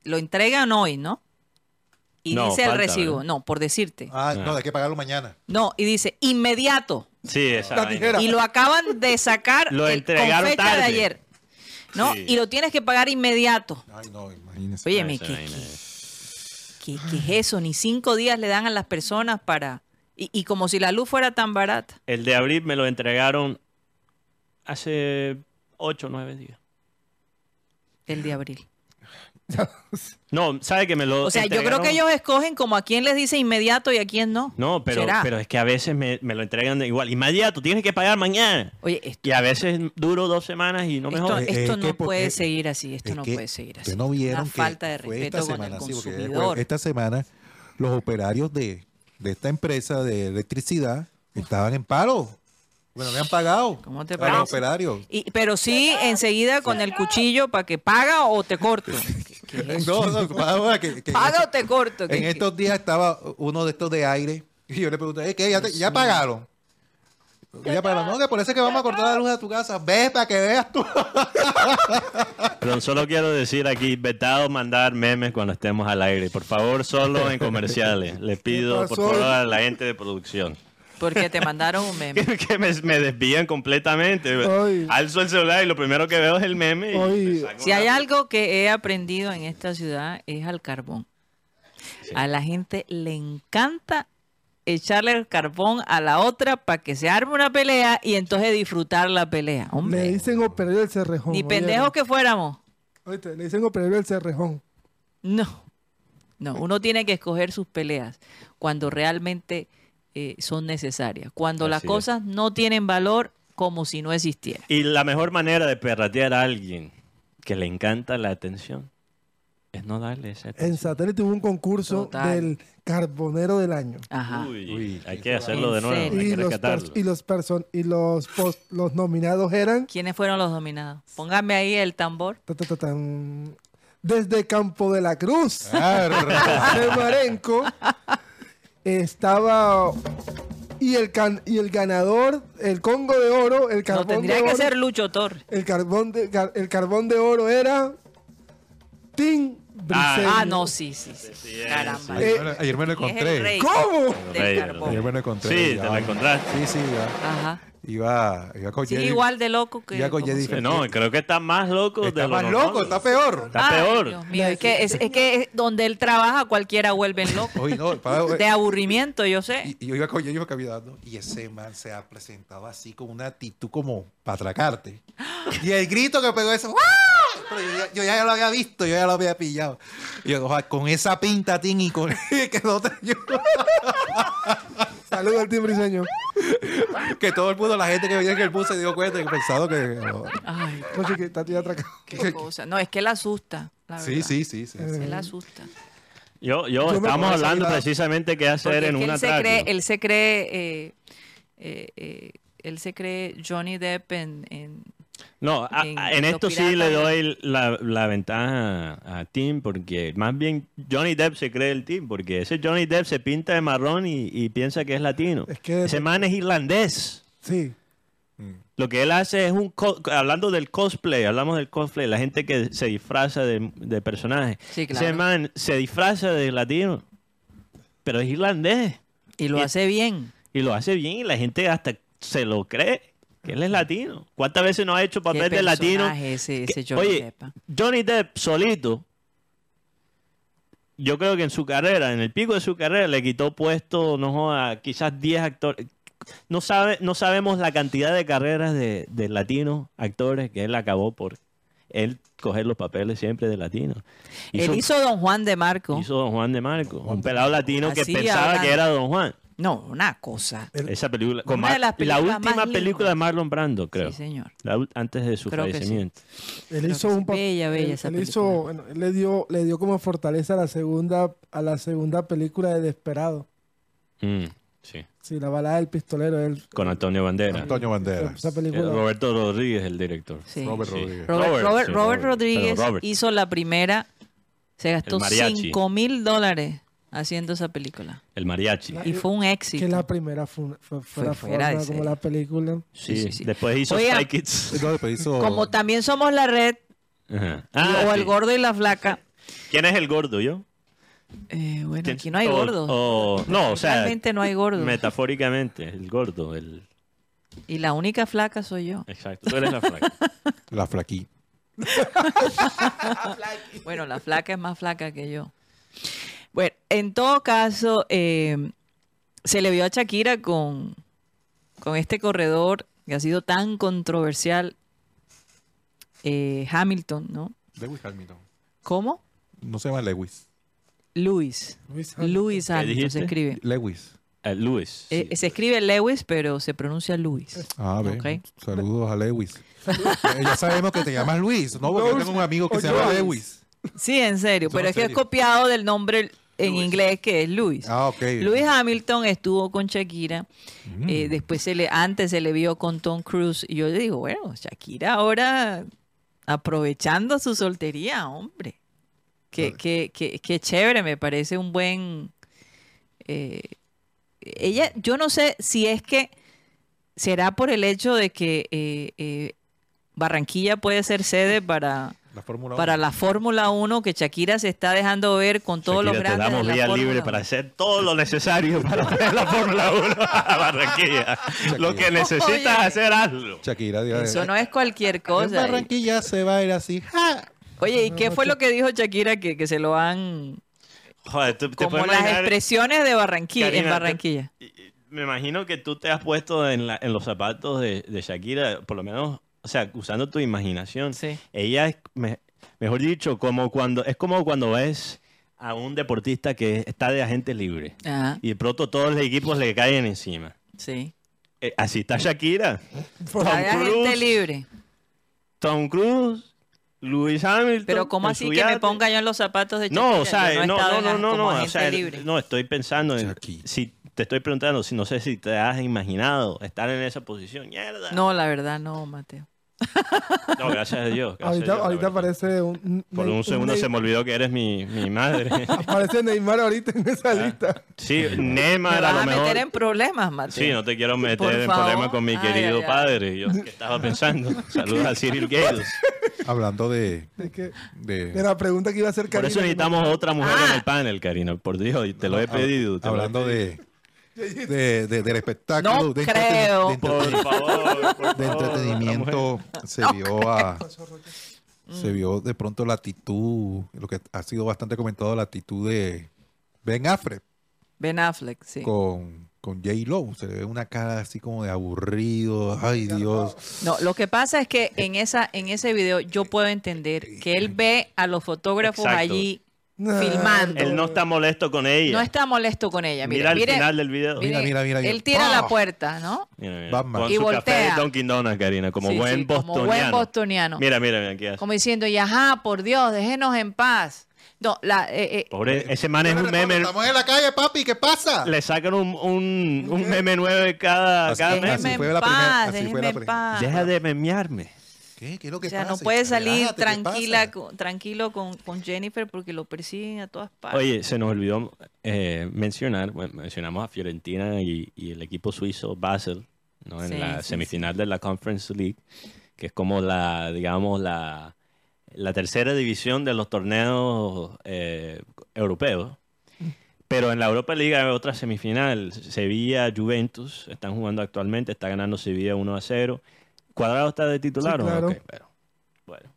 lo entregan hoy, ¿no? Y No, dice el recibo, ¿verdad? no, por decirte. Ah, no, hay que pagarlo mañana. No, y dice inmediato. Sí, tijera. Y lo acaban de sacar Lo el- entregaron con fecha de tarde. ayer. ¿no? Sí. Y lo tienes que pagar inmediato. Ay, no, imagínese. Oye, Esa mi, ¿qué, vaina qué- es- qué- qué es eso? Ni cinco días le dan a las personas para... Y, y como si la luz fuera tan barata. El de abril me lo entregaron hace 8 o 9 días. El de abril. No, ¿sabe que me lo O sea, yo creo que ellos escogen como a quién les dice inmediato y a quién no. No, pero, ¿Será? pero es que a veces me, me lo entregan de igual. Inmediato, tienes que pagar mañana. Oye, esto, Y a veces duro dos semanas y no me esto, jodas. Esto es no puede seguir así. Esto Es no que puede seguir así. no vieron Una que falta de respeto esta con el semana, sí, porque consumidor. esta semana los operarios de, de esta empresa de electricidad estaban en paro. Bueno, me han pagado. ¿Cómo te a los operarios. Y- pero sí, enseguida con el cuchillo para que paga o te corto. ¿Qué- qué es eso? No, no, paga, que- que- Paga o te corto. En ¿Qué- estos días estaba uno de estos de aire y yo le pregunté, "Eh, ¿qué? ¿Ya, te- ya pagaron? Ya pagaron. No, que por eso es que vamos a cortar la luz de tu casa. Ve para que veas tú. Pero solo quiero decir aquí, vetado mandar memes cuando estemos al aire. Por favor, solo en comerciales. Le pido, por favor, a la gente de producción. Porque te mandaron un meme. Que, me, me desvían completamente. Ay. Alzo el celular y lo primero que veo es el meme. y Si hay algo que he aprendido en esta ciudad es al carbón. A la gente le encanta echarle el carbón a la otra para que se arme una pelea y entonces disfrutar la pelea. Le Hombre, dicen operario del Cerrejón. ni pendejos que fuéramos. Oíste, le dicen operario del Cerrejón. No, no, uno tiene que escoger sus peleas cuando realmente eh, son necesarias, cuando las es. cosas no tienen valor como si no existiera. Y la mejor manera de perratear a alguien que le encanta la atención es no darle esa En satélite hubo un concurso Total. del carbonero del año. Ajá. Uy, Uy, hay ¿quién que hacerlo de ¿En nuevo, hay Y que los, rescatarlo. pers- y los, person- y los, pos- los nominados eran ¿Quiénes fueron los dominados? Póngame ahí el tambor. ta, ta, ta, tan, desde Campo de la Cruz, Claro. de Marenco, estaba y el can- y el ganador, el Congo de Oro, el No, carbón tendría de que oro, ser Lucho Torres. el carbón de car- el carbón de oro era Tim Briseño. Ah, no, sí, sí, sí. Caramba. Eh, Ayer me lo- lo encontré. ¿Cómo? Ayer me lo encontré. Sí, Ya, te lo encontraste. Sí, sí, ya. Ajá. Iba, iba con Sí, igual de loco que. Ya con siempre. No, creo que está más loco Está de lo más normal. loco, está peor. Está Ay, peor. Dios mío, es que, es, es que donde él trabaja cualquiera vuelven loco. Oye, no, para- De aburrimiento, yo sé. Y, y yo iba con Jenny caminando y ese man se ha presentado así con una actitud como para atracarte. Y el grito que pegó eso, ¡ah! Pero yo, ya- yo ya lo había visto, yo ya lo había pillado. Y yo, "Ojalá, con esa pinta, Tim, y con que, yo- Saludos al Tim Briseño. que todo el mundo, la gente que venía en el bus se dio cuenta y pensado que. no. Ay, No sé qué está tía atracado. qué cosa. No, es que él asusta. La Sí, verdad. sí, sí, sí. sí. Él asusta. Yo, yo, estamos hablando precisamente qué hacer Porque en que un él se cree, él se cree, eh, eh, eh, él se cree Johnny Depp en, en- No, a- en a- en, esto sí le doy la, la ventaja a Tim porque más bien Johnny Depp se cree el Tim porque ese Johnny Depp se pinta de marrón y, y piensa que es latino. Es que- ese man es irlandés. Sí. Lo que él hace es un... co- hablando del cosplay, hablamos del cosplay, la gente que se disfraza de, de personajes. Sí, Ese claro. man se disfraza de latino, pero es irlandés. y lo Y- hace bien. Y lo hace bien y la gente hasta se lo cree que él es latino. ¿Cuántas veces no ha hecho Qué papel de latino? personaje ese, ese Que- Johnny oye, Depp. Johnny Depp solito, yo creo que en su carrera, en el pico de su carrera, le quitó puesto, no joda, quizás 10 actores. No, sabe, no sabemos la cantidad de carreras de, de latinos actores que él acabó por él coger los papeles siempre de latino. Él hizo Don Juan de Marco. hizo Don Juan de Marco, un pelado latino que pensaba hablando. que era Don Juan. No, una cosa. Esa película. Una de las la películas más última película de Marlon Brando, creo. Sí, señor. La antes de su Creo que sí. fallecimiento. Él Creo hizo un Bella, bella él- esa él película. hizo, bueno, él le dio, le dio como fortaleza a la segunda, a la segunda película de Desperado. Mm, sí. Sí, la balada del pistolero. Él, Con Antonio Banderas. Antonio Banderas. esa Eh, película. Roberto Rodríguez, el director. Sí. Robert Sí. Rodríguez. Robert, Robert, Robert- sí, Robert Robert. Rodríguez hizo la primera, se gastó El mariachi. 5 mil dólares haciendo esa película. El mariachi. Y fue un éxito. que la primera fue, fue, Fue fue fuera forma como la película. Sí, sí, sí. Después hizo Oiga. Spy Kids. No, después hizo- Como también somos la red, Ajá. Ah, o sí. el gordo y la flaca. ¿Quién es el gordo, yo? Eh, bueno, ¿Quién- aquí no hay o- gordos. o- no, o sea, Realmente no hay gordos. metafóricamente, el gordo, el Y la única flaca soy yo. exacto. Tú eres la flaca. La flaquí. Bueno, la flaca es más flaca que yo. Bueno, en todo caso, eh, se le vio a Shakira con, con este corredor que ha sido tan controversial, eh, Hamilton, ¿no? Lewis Hamilton. ¿Cómo? No se llama Lewis. Lewis. Hamilton. Lewis Hamilton dijiste? se escribe. Lewis. Luis. Eh, se escribe Lewis, pero se pronuncia Luis. Ah. Ok. Saludos a Lewis. Eh, ya sabemos que te llamas Luis, ¿no? Porque yo tengo un amigo que se llama. Lewis. Sí, en serio, pero es que es copiado del nombre en inglés que es Luis. Ah, ok. Luis Hamilton estuvo con Shakira, Mm. eh, después se le, antes se le vio con Tom Cruise y yo le digo, bueno, Shakira ahora aprovechando su soltería, hombre. Qué, qué, qué, qué chévere, me parece un buen... eh, ella, yo no sé si es que será por el hecho de que eh, eh, Barranquilla puede ser sede para, La Fórmula para 1. la Fórmula 1, que Shakira se está dejando ver con todos los grandes. te damos de la libre 1. para hacer todo lo necesario para ver la Fórmula 1 a Barranquilla. Lo que necesitas Oye. hacer, hazlo. Shakira. diga, Eso no es cualquier En cosa. Barranquilla se va a ir así. ¡ja! Oye, ¿y qué fue lo que dijo Shakira que, que se lo han... Joder, tú- te Como las expresiones de Barranquilla, en te- Barranquilla. Me imagino que tú te has puesto en, la- en los zapatos de, de Shakira, por lo menos, o sea, usando tu imaginación. Sí. Ella es, me- mejor dicho, como cuando es como cuando ves a un deportista que está de agente libre Ajá, y de pronto todos los equipos le caen encima. sí. Eh, así está Shakira. Tom Hay gente Cruise, libre. Tom Cruise, Luis Hamilton. Pero ¿cómo así que me ponga yo en los zapatos de Shakira? No, o sea, no, no, no, no, como no, o agente sea, libre. no, estoy pensando en, Shakira. si te estoy preguntando, si no sé si te has imaginado estar en esa posición, mierda. No, la verdad no, Mateo. No, gracias a Dios. gracias a Ahorita, Dios, la ahorita verdad. aparece un, Por un segundo se me olvidó que eres mi, mi madre. Aparece Neymar ahorita en esa lista. Sí, Me Neymar a vas lo a mejor. meter en problemas, Mateo. Sí, no te quiero meter Por en problemas con mi querido ay, ay. padre. Yo que estaba pensando. Saludos a Cyril Gales. Hablando de, De, que, de- de la pregunta que iba a hacer Por Karina. eso necesitamos otra mujer en el panel, Karina. Por Dios, te lo he pedido. te lo he hablando pedido. de, de- de- del espectáculo. No de creo. de Por entreten- favor, por de favor, entretenimiento se vio a se vio de pronto la actitud lo que ha sido bastante comentado la actitud de Ben Affleck. Ben Affleck, sí. con con J Lo se le ve una cara así como de aburrido. Ay Dios. No, lo que pasa es que en esa en ese video yo puedo entender que él ve a los fotógrafos Exacto. allí filmando. Él no está molesto con ella. No está molesto con ella. Mira Mira, al mire, final del video. mire, Mira, mira, mira, Él mira. tira ¡Pah! la puerta, ¿no? Mira, mira. Con Y su café voltea. de Dunkin' Donuts, Karina, como Sí, buen sí, bostoniano. Como buen bostoniano. Mira, mira, mira, aquí hace. Como diciendo, y ajá, por Dios, déjenos en paz. No, la, eh, eh, Pobre, ese man es un meme. Estamos en la calle, papi, ¿qué pasa? Le sacan un, un, un meme nuevo cada, Así- cada así mes. fue la primera- así fue la en pri- paz. Deja de memearme. ¿Qué? ¿Qué es lo que O sea, pasa? no puede salir Relájate, ¿qué tranquila, con- tranquilo con, con Jennifer porque lo persiguen a todas partes. Oye, se nos olvidó eh, mencionar, bueno, mencionamos a Fiorentina y, y el equipo suizo Basel, ¿no? en Sí, la sí, semifinal de la Conference League, que es como la, digamos, la, la tercera división de los torneos eh, europeos. Pero en la Europa League hay otra semifinal, Sevilla-Juventus, están jugando actualmente, está ganando Sevilla 1 a 0. ¿Cuadrado está de titular Sí, o no? claro. Ok, pero, bueno.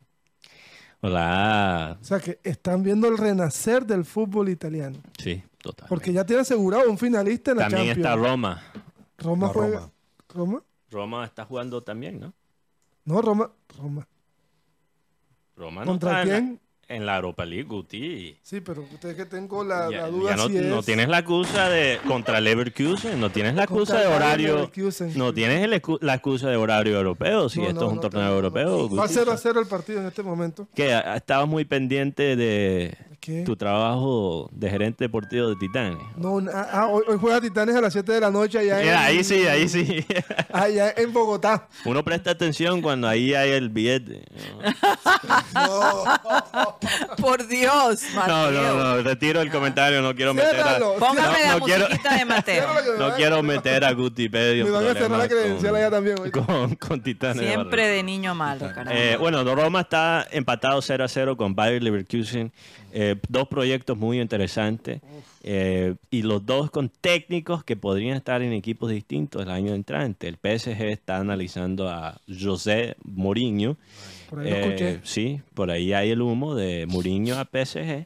Hola. O sea que están viendo el renacer del fútbol italiano. Sí, total. Porque ya tiene asegurado un finalista en la También Champions. está Roma. Roma juega. Roma. ¿Roma? Roma está jugando también, ¿no? No, Roma. Roma. Roma no ¿Contra está en la- quién? En la Europa League, Guti. Sí, pero ustedes que tengo la, Ya, la duda ya no, si es... no tienes la excusa de contra Leverkusen, no tienes la excusa de horario, no tienes el la excusa de horario europeo, si No, esto no, es un torneo europeo. Va Guti. 0 a 0 el partido en este momento. Que estabas muy pendiente de ¿Qué? tu trabajo de gerente deportivo de Titanes. No, ah, hoy, hoy juega Titanes a las 7 de la noche allá en, ahí sí, ahí sí. allá en Bogotá. Uno presta atención cuando ahí hay el billete. Por Dios, No, Mateo. no, no, retiro el comentario, no quiero meter a. Póngame No, la no quiero- de Mateo. No quiero meter a Gutipedio Me van a cerrar la credencial con- allá también. Con, con Titanes. Siempre de niño malo, caramba. Eh, bueno, Roma está empatado 0 a 0 con Bayer Leverkusen. Eh, dos proyectos muy interesantes. eh, y los dos con técnicos que podrían estar en equipos distintos el año entrante. El PSG está analizando a José Mourinho. Por ahí lo Eh, escuché. sí, por ahí hay el humo de Mourinho a PSG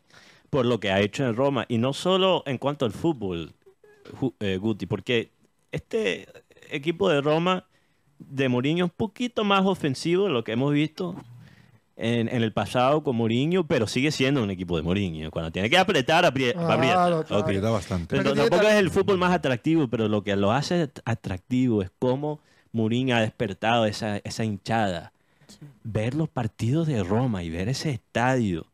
por lo que ha hecho en Roma. Y no solo en cuanto al fútbol, eh, Guti, porque este equipo de Roma de Mourinho es un poquito más ofensivo de lo que hemos visto en, en el pasado con Mourinho, pero sigue siendo un equipo de Mourinho. Cuando tiene que apretar, aprieta. claro. Bastante. Pero tampoco es el fútbol más atractivo, pero lo que lo hace at- atractivo es cómo Mourinho ha despertado esa, esa hinchada. Ver los partidos de Roma y ver ese estadio.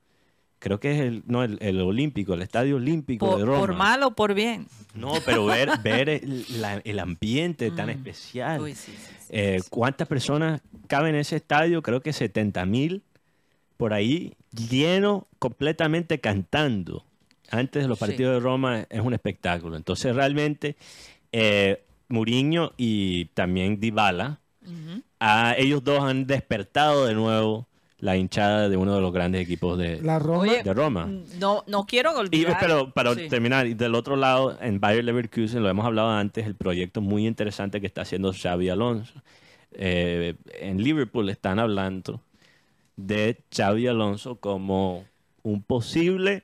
Creo que es el, no, el, el olímpico, el estadio olímpico por, de Roma. por mal o por bien. No, pero ver, ver el, la- el ambiente tan Mm. especial. Uy, sí, sí, sí, Eh, sí. ¿Cuántas personas caben en ese estadio? Creo que 70 mil por ahí, lleno, completamente cantando. Antes de los Sí. partidos de Roma es un espectáculo. Entonces, realmente, eh, Mourinho y también Dybala, ah, ellos dos han despertado de nuevo la hinchada de uno de los grandes equipos de, La Roma. Oye, de Roma. No, no quiero Y, olvidar. pero para Sí. terminar, y del otro lado, en Bayer Leverkusen, lo hemos hablado antes, el proyecto muy interesante que está haciendo Xavi Alonso. Eh, en Liverpool están hablando de Xavi Alonso como un posible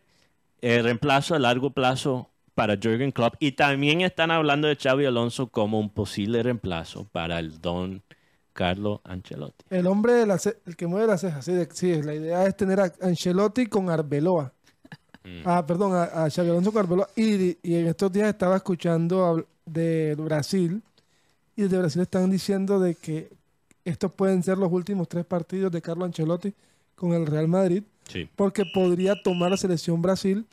eh, reemplazo a largo plazo para Jürgen Klopp y también están hablando de Xavi Alonso como un posible reemplazo para el don Carlo Ancelotti. El hombre de la el que mueve las cejas. Sí, sí, la idea es tener a Ancelotti con Arbeloa. Mm. Ah, perdón, a, a Xabi Alonso con Arbeloa. Y, y en estos días estaba escuchando de Brasil. Y desde Brasil están diciendo de que estos pueden ser los últimos tres partidos de Carlo Ancelotti con el Real Madrid. Sí. Porque podría tomar la selección Brasil.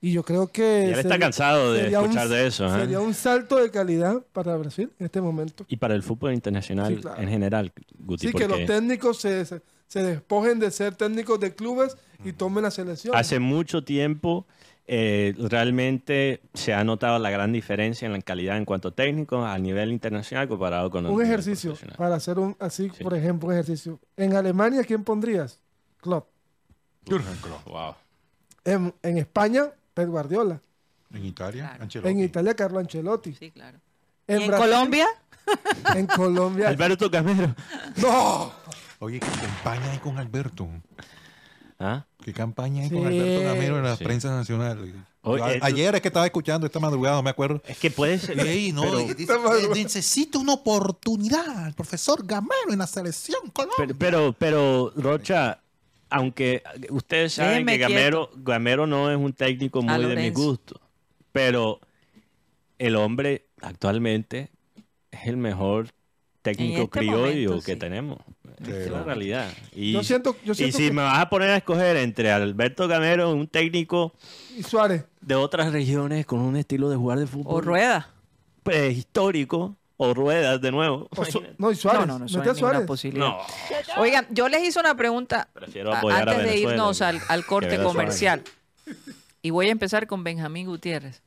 Y yo creo que... Él está cansado de un- escuchar de eso. ¿eh? Sería un salto de calidad para Brasil en este momento. Y para el fútbol internacional Sí, claro. en general, Guti, Sí, que los técnicos se, se despojen de ser técnicos de clubes y tomen la selección. hace mucho tiempo eh, realmente se ha notado la gran diferencia en la calidad en cuanto a técnicos a nivel internacional comparado con un ejercicio para hacer un así, Sí. por ejemplo, un ejercicio. En Alemania, ¿quién pondrías? Klopp. Wow. En, en España, Pep Guardiola. En Italia, Claro. Ancelotti. En Italia, Carlo Ancelotti. Sí, claro. En, ¿Y en Brasil- Colombia? En Colombia. Alberto Camero. ¡No! Oye, ¿qué campaña hay con Alberto? ¿Ah? ¿Qué campaña hay con Sí. Alberto Gamero en la Sí. prensa nacional? Oye, Yo a- esto- ayer es que estaba escuchando esta madrugada, no me acuerdo. Es que puede ser. Ey, no, pero- dice, eh, necesita una oportunidad profesor Gamero en la selección Colombia. Pero, pero, pero, Rocha, aunque ustedes saben Déjeme que Gamero, Gamero no es un técnico muy de mi gusto, pero el hombre actualmente es el mejor técnico este criollo momento, que sí. tenemos. Esa es la realidad. Y, Yo siento- yo y siento si que- me vas a poner a escoger entre Alberto Gamero, un técnico Y Suárez. de otras regiones con un estilo de jugar de ¿O fútbol Rueda? prehistórico, o ruedas de nuevo. Su- no, y Suárez. No, no, no, ninguna Suárez. posibilidad. No, Oigan, yo les hice una pregunta prefiero apoyar a antes de irnos al, al corte Suárez. comercial. Y voy a empezar con Benjamín Gutiérrez.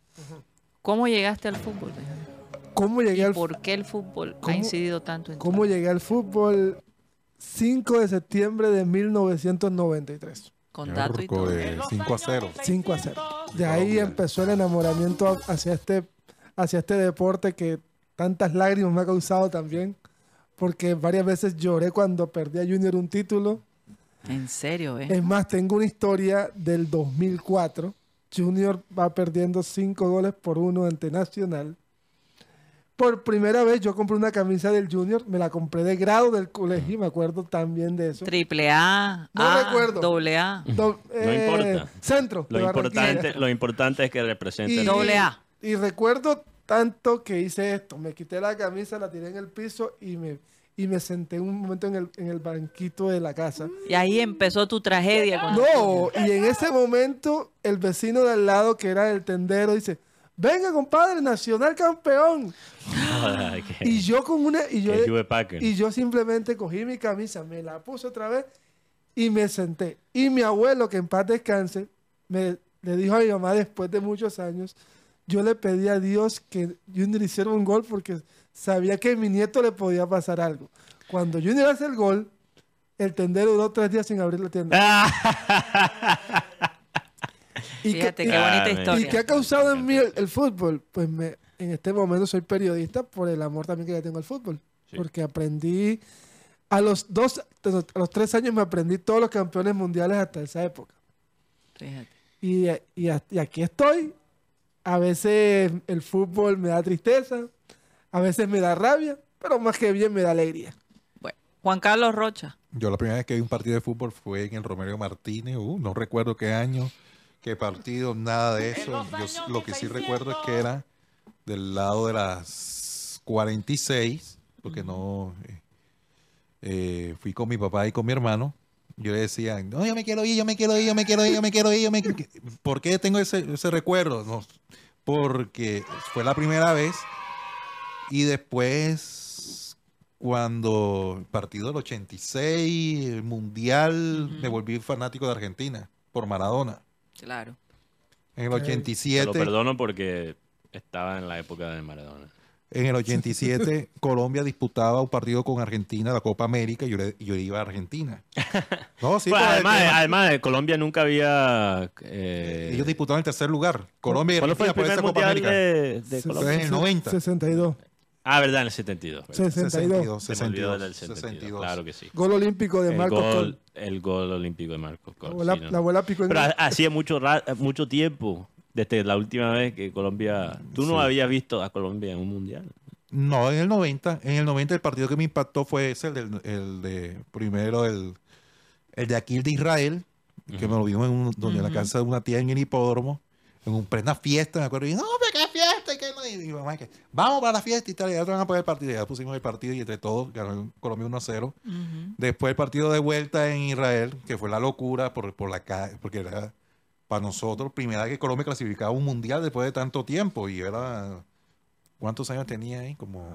¿Cómo llegaste al fútbol? Benjamín? ¿Cómo llegué ¿Y al por qué el fútbol ha incidido tanto en tu ¿Cómo llegué al fútbol? 5 de septiembre de 1993. Con dato y todo. de 5 a 0. 5 a 0. De ahí empezó el enamoramiento hacia este, hacia este deporte que tantas lágrimas me ha causado también. Porque varias veces lloré cuando perdí a Junior un título. En serio, ¿eh? Es más, tengo una historia del 2004. Junior va perdiendo 5 goles por uno ante Nacional. Por primera vez yo compré una camisa del Junior, me la compré de grado del colegio, me acuerdo también de eso. Triple A, No A, recuerdo. doble A. Do- eh, importa. Centro. Lo importante, lo importante es que representen. Y- Doble A. Y recuerdo tanto que hice esto. Me quité la camisa, la tiré en el piso y me, y me senté un momento en el, en el banquito de la casa. Y ahí empezó tu tragedia. con- No, y en ese momento el vecino de al lado, que era el tendero, dice, venga compadre, Nacional campeón. Y yo con una... Y yo, y yo simplemente cogí mi camisa, me la puse otra vez y me senté. Y mi abuelo, que en paz descanse, me le dijo a mi mamá después de muchos años, yo le pedí a Dios que Junior hiciera un gol porque sabía que a mi nieto le podía pasar algo. Cuando Junior hace el gol, el tendero duró tres días sin abrir la tienda. y, que, Fíjate y- qué bonita Ah, historia. y qué ha causado en mí el, el fútbol? Pues me, en este momento soy periodista por el amor también que le tengo al fútbol. Sí. Porque aprendí, a los dos, a los tres años me aprendí todos los campeones mundiales hasta esa época. Fíjate. Y, y, y aquí estoy. A veces el fútbol me da tristeza, a veces me da rabia, pero más que bien me da alegría. Bueno, Juan Carlos Rocha. Yo la primera vez que vi un partido de fútbol fue en el Romero Martínez, uh, no recuerdo qué año, qué partido, nada de eso. Yo lo que sí recuerdo es que era del lado de las 46, porque no eh, eh, fui con mi papá y con mi hermano. Yo le decía, no, yo me quiero ir, yo me quiero ir, yo me quiero ir, yo me quiero ir, yo me quiero ir". ¿Por qué tengo ese, ese recuerdo? No, porque fue la primera vez y después, cuando el partido del 86, el Mundial, me volví fanático de Argentina por Maradona. Claro. En el Ok. Te lo 87, perdono porque estaba en la época de Maradona. en el 87 Colombia disputaba un partido con Argentina, la Copa América, y yo, le- yo iba a Argentina. No, sí, el además, tema. además de Colombia nunca había. eh, ellos disputaron el tercer lugar. Colombia y ¿Cuándo fue el Argentina por esa Copa América. de, de Colombia? Fue en el 90. 62. Ah, verdad, en el 72. ¿verdad? 62. 62, Se me olvidó 62, del 72, 62. Claro que sí. Gol olímpico de El Marcos gol, Col. el gol olímpico de Marcos La Col. abuela, sí, ¿no? la abuela picó en Pero el- ha- hacía mucho, mucho tiempo, desde la última vez que Colombia... Tú no Sí. habías visto a Colombia en un mundial. No, en el 90. En el 90 el partido que me impactó fue ese, el, del- el de primero el, el de aquí el de Israel, que me lo vimos en, un- donde en la casa de una tía en el hipódromo, en un, plena fiesta, me acuerdo, y no, hombre, qué fiesta, y que no, y mi mamá, que, vamos para la fiesta y tal, y ya te van a poner el partido, y ya pusimos el partido y entre todos ganó Colombia 1-0. Después el partido de vuelta en Israel, que fue la locura por, por la ca- porque era para nosotros primera vez que Colombia clasificaba a un mundial después de tanto tiempo y era ¿cuántos años tenía ahí? Como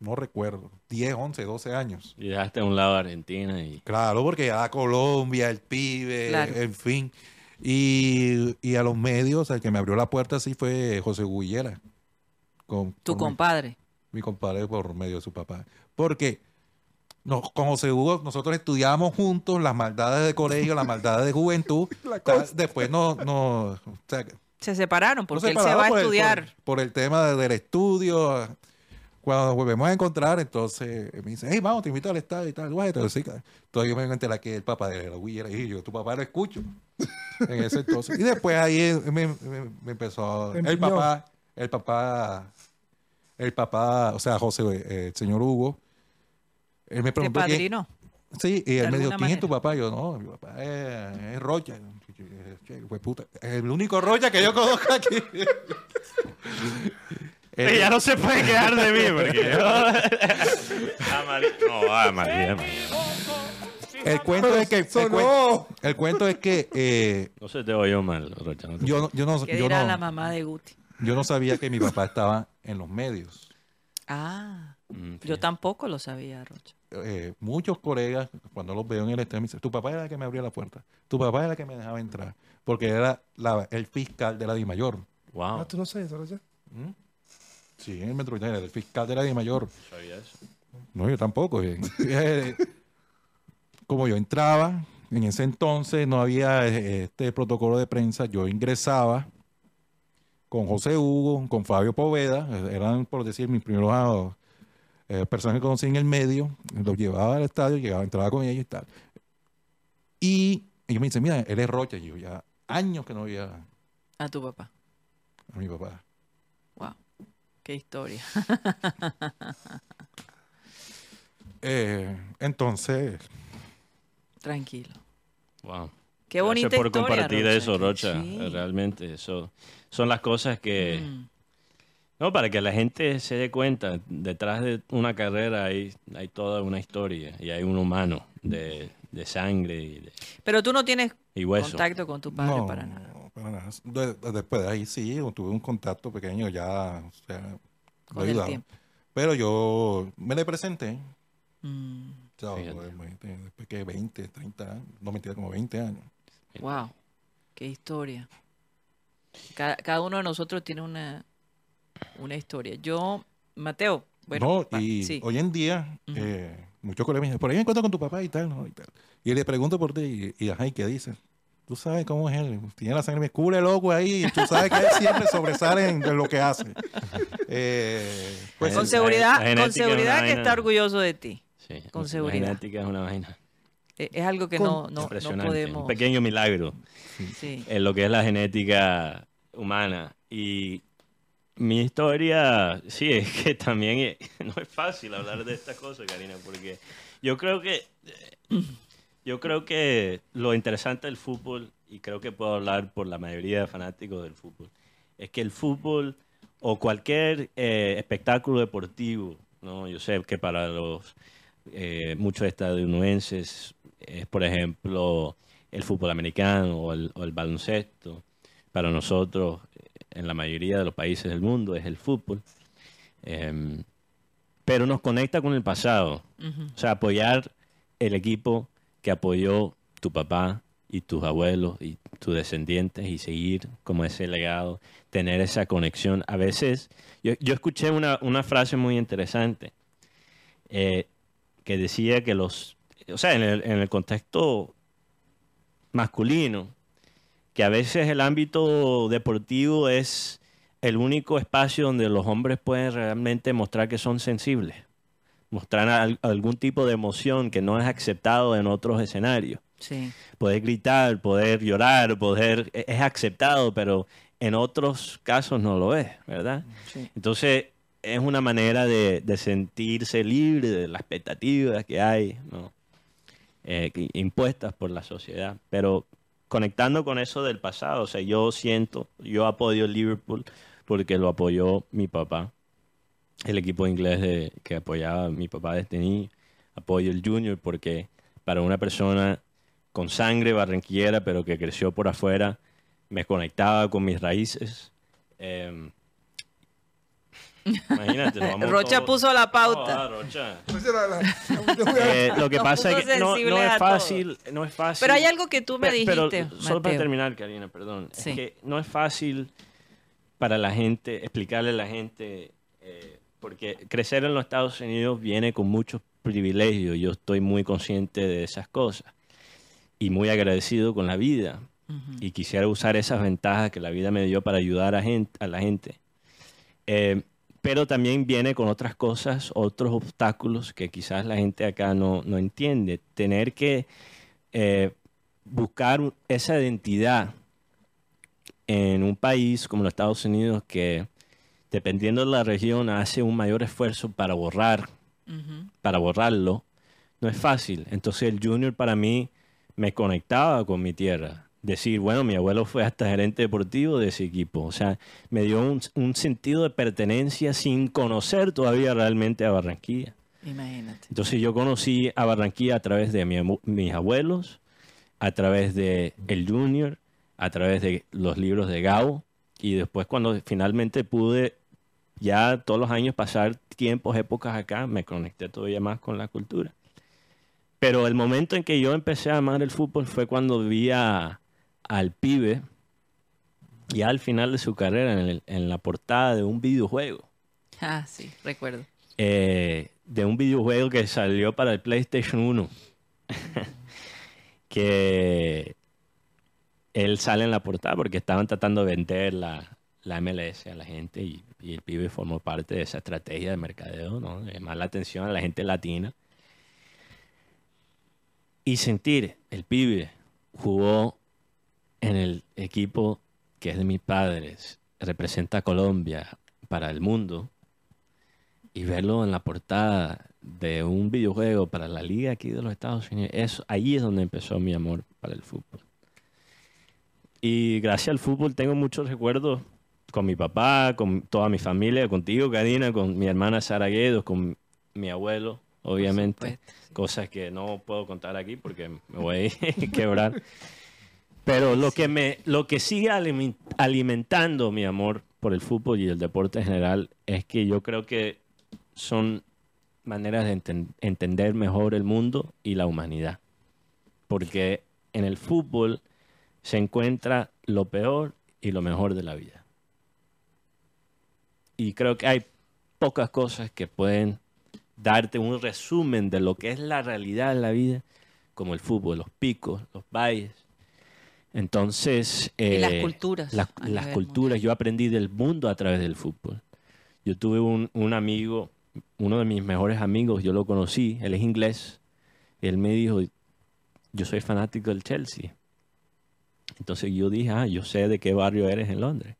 no recuerdo, 10, 11, 12 años. Y dejaste a un lado a Argentina y... Claro, porque ya Colombia, el pibe, Claro. en fin. Y, y a los medios, el que me abrió la puerta así fue José Guillera. Con, Tu compadre. mi compadre por medio de su papá. Porque no, con José Hugo nosotros estudiábamos juntos las maldades de colegio, las maldades de juventud. Después no, no, o sea, Se separaron nos porque él se va a el- estudiar. por, por el tema de- del estudio. Cuando nos volvemos a encontrar, entonces me dice, hey, vamos, te invito al estadio y tal. Entonces, sí, claro. Entonces yo me enteré que el papá de la Guillera y yo, tu papá lo escucho. en ese entonces. Y después ahí me, me- me empezó, Te el papá, el papá, el papá, o sea, José, eh, el señor Hugo, él me Te preguntó quién, padrinó. Sí, y él me dijo, ¿quién es tu papá? Yo, no, mi papá es, es Rocha. Puta. Es el único Rocha que yo conozco aquí. Él- ya no se puede quedar de mí porque... Ah, María. No, ah, María, María. el cuento es que... El, cuen- el cuento es que eh, No se te oyó mal, Rocha. no te- yo, no- yo, no, ¿Qué yo, dirá no, la mamá de Guti? yo no sabía que mi papá estaba en los medios. Ah, Mm, yo tampoco lo sabía, Rocha. Eh, muchos colegas, cuando los veo en el estreno, me dicen, tu papá era el que me abría la puerta. Tu papá era el que me dejaba entrar. Porque era la- el fiscal de la DIMAYOR. Wow, Ah, ¿Tú no sabes, Rocha? ¿Mm? Sí, en el Metropolitano, era el fiscal de la DIMAYOR. sabía eso. No, yo tampoco. eh. Como yo entraba, en ese entonces no había eh, este protocolo de prensa, yo ingresaba con José Hugo, con Fabio Poveda, eh, eran, por decir, mis primeros eh, personas que conocí en el medio, los llevaba al estadio, llegaba, entraba con ellos y tal. Y ellos me dicen, mira, él es Rocha. Y yo ya años que no veía A tu papá. a mi papá. Qué historia. Eh, entonces, Tranquilo. Wow. Qué bonita Gracias por historia, compartir Rocha, eso, Rocha. sí. Realmente, eso son las cosas que... Mm. No, para que la gente se dé cuenta, detrás de una carrera hay, hay toda una historia y hay un humano de, de sangre y, de- Pero tú no tienes y hueso. contacto con tu padre no, para nada. Para nada. De- de- después de ahí sí, tuve un contacto pequeño ya, o sea, lo Con el ayudaba. tiempo. Pero yo me le presenté, Mm, imagínate, después que 20, 30 años, no mentira, como 20 años. Wow, qué historia. Cada, cada uno de nosotros tiene una, una historia. Yo, Mateo, bueno, no, y sí. hoy en día, eh, muchos colegas me dicen, por ahí me encuentro con tu papá y tal, ¿no? Y, tal. y le pregunto por ti, y, y ajá, ¿y qué dice? Tú sabes cómo es él, tiene la sangre, me cubre loco ahí, y tú sabes que él siempre sobresale en- de lo que hace. Eh, pues, con la- seguridad, la con seguridad que vaina. está orgulloso de ti. Sí, con la seguridad. genética es una vaina E- Es algo que Con- no, no, no impresionante. podemos. Un pequeño milagro sí. en lo que es la genética humana. Y mi historia, sí, es que también es- no es fácil hablar de estas cosas, Karina, porque yo creo que eh, yo creo que lo interesante del fútbol, y creo que puedo hablar por la mayoría de fanáticos del fútbol, es que el fútbol o cualquier eh, espectáculo deportivo, ¿no? yo sé que para los eh, muchos estadounidenses es, por ejemplo, el fútbol americano o el, o el baloncesto. Para nosotros, en la mayoría de los países del mundo, es el fútbol. Em, pero nos conecta con el pasado. O sea, apoyar el equipo que apoyó tu papá y tus abuelos y tus descendientes y seguir como ese legado, tener esa conexión. A veces, yo, yo escuché una, una frase muy interesante eh, que decía que los, o sea, en el, en el contexto masculino, que a veces el ámbito deportivo es el único espacio donde los hombres pueden realmente mostrar que son sensibles mostrar al- algún tipo de emoción que no es aceptado en otros escenarios. Sí. Poder gritar, poder llorar, poder e- es aceptado, pero en otros casos no lo es, ¿verdad? Sí. Entonces es una manera de, de sentirse libre de las expectativas que hay, ¿no? Eh, que- impuestas por la sociedad. Pero conectando con eso del pasado, o sea, yo siento, yo apoyo Liverpool porque lo apoyó mi papá el equipo inglés de- que apoyaba a mi papá desde niño. Apoyo el Junior porque para una persona con sangre barranquillera, pero que creció por afuera, me conectaba con mis raíces. Em, imagínate, nos vamos Rocha todos- puso la pauta. Ah, Rocha. Pues Eh, lo que Nos pasa es que no, es todo. fácil, no es fácil. Pero hay algo que tú me pero dijiste, solo para terminar, Karina, perdón. Sí. Es que no es fácil para la gente, explicarle a la gente, porque crecer en los Estados Unidos viene con muchos privilegios. Yo estoy muy consciente de esas cosas y muy agradecido con la vida. Y quisiera usar esas ventajas que la vida me dio para ayudar a, gente, a la gente. Eh, pero también viene con otras cosas, otros obstáculos que quizás la gente acá no, no entiende. Tener que eh, buscar esa identidad en un país como los Estados Unidos que, dependiendo de la región, hace un mayor esfuerzo para borrar, para borrarlo, no es fácil. Entonces el junior para mí me conectaba con mi tierra. Decir, bueno, mi abuelo fue hasta gerente deportivo de ese equipo. O sea, me dio un, un sentido de pertenencia sin conocer todavía realmente a Barranquilla. Imagínate. Entonces yo conocí a Barranquilla a través de mi mis abuelos, a través de El Junior, a través de los libros de Gao y después cuando finalmente pude ya todos los años pasar tiempos, épocas acá, me conecté todavía más con la cultura. Pero el momento en que yo empecé a amar el fútbol fue cuando vi a- al pibe ya al final de su carrera en, el- en la portada de un videojuego Ah, sí, recuerdo. eh, de un videojuego que salió para el PlayStation 1. que él sale en la portada porque estaban tratando de vender la, la MLS a la gente y, el pibe formó parte de esa estrategia de mercadeo, ¿no? Llamar la atención a la gente latina. Y sentir, el pibe jugó en el equipo que es de mis padres, representa a Colombia para el mundo y verlo en la portada de un videojuego para la liga aquí de los Estados Unidos, eso, ahí es donde empezó mi amor para el fútbol. Y gracias al fútbol tengo muchos recuerdos con mi papá, con toda mi familia, contigo, Karina, con mi hermana Sara Guedos, con mi abuelo, obviamente. supuesto, sí. Cosas que no puedo contar aquí porque me voy a quebrar. Pero lo que, me, lo que sigue alimen- alimentando mi amor por el fútbol y el deporte en general es que yo creo que son maneras de enten- entender mejor el mundo y la humanidad. Porque en el fútbol se encuentra lo peor y lo mejor de la vida. Y creo que hay pocas cosas que pueden darte un resumen de lo que es la realidad de la vida, como el fútbol, los picos, los valles. Entonces, Y las eh, culturas las- culturas. mundial. Yo aprendí del mundo a través del fútbol. Yo tuve un, un amigo, uno de mis mejores amigos, yo lo conocí, él es inglés, y él me dijo, yo soy fanático del Chelsea. Entonces yo dije, ah, yo sé de qué barrio eres en Londres,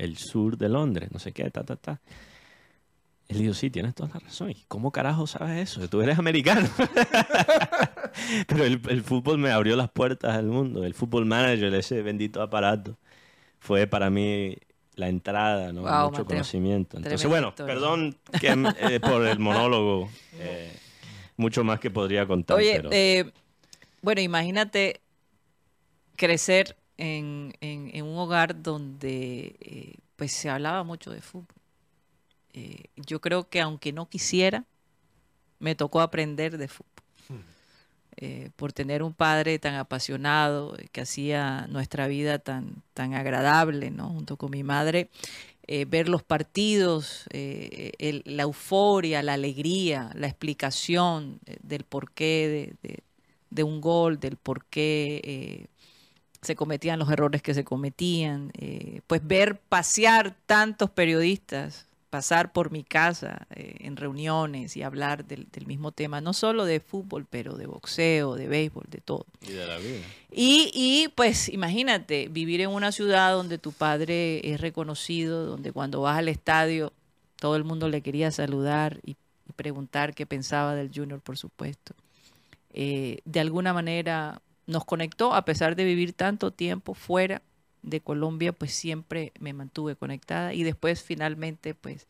el sur de Londres, no sé qué, ta, ta, ta. Él dijo, sí, tienes toda la razón. ¿Y cómo carajo sabes eso? Tú eres americano. Pero el, el fútbol me abrió las puertas al mundo. El fútbol manager, ese bendito aparato, fue para mí la entrada, ¿no? Wow, Mucho Mateo. conocimiento. Entonces, bueno, perdón que, eh, por el monólogo. eh, mucho más que podría contar. Oye, pero- eh, bueno, imagínate crecer en, en- en un hogar donde eh, pues se hablaba mucho de fútbol. Eh, yo creo que aunque no quisiera, me tocó aprender de fútbol. Eh, por tener un padre tan apasionado eh, que hacía nuestra vida tan, tan agradable, ¿no? Junto con mi madre, eh, ver los partidos, eh, el- la euforia, la alegría, la explicación eh, del porqué de, de- de un gol, del por qué eh, se cometían los errores que se cometían, eh, pues ver pasear tantos periodistas, pasar por mi casa eh, en reuniones y hablar del, del mismo tema, no solo de fútbol, pero de boxeo, de béisbol, de todo. y de la vida. Y, y, pues imagínate, vivir en una ciudad donde tu padre es reconocido, donde cuando vas al estadio todo el mundo le quería saludar y, y preguntar qué pensaba del Junior, por supuesto. Eh, de alguna manera nos conectó, a pesar de vivir tanto tiempo fuera de Colombia, pues siempre me mantuve conectada y después finalmente pues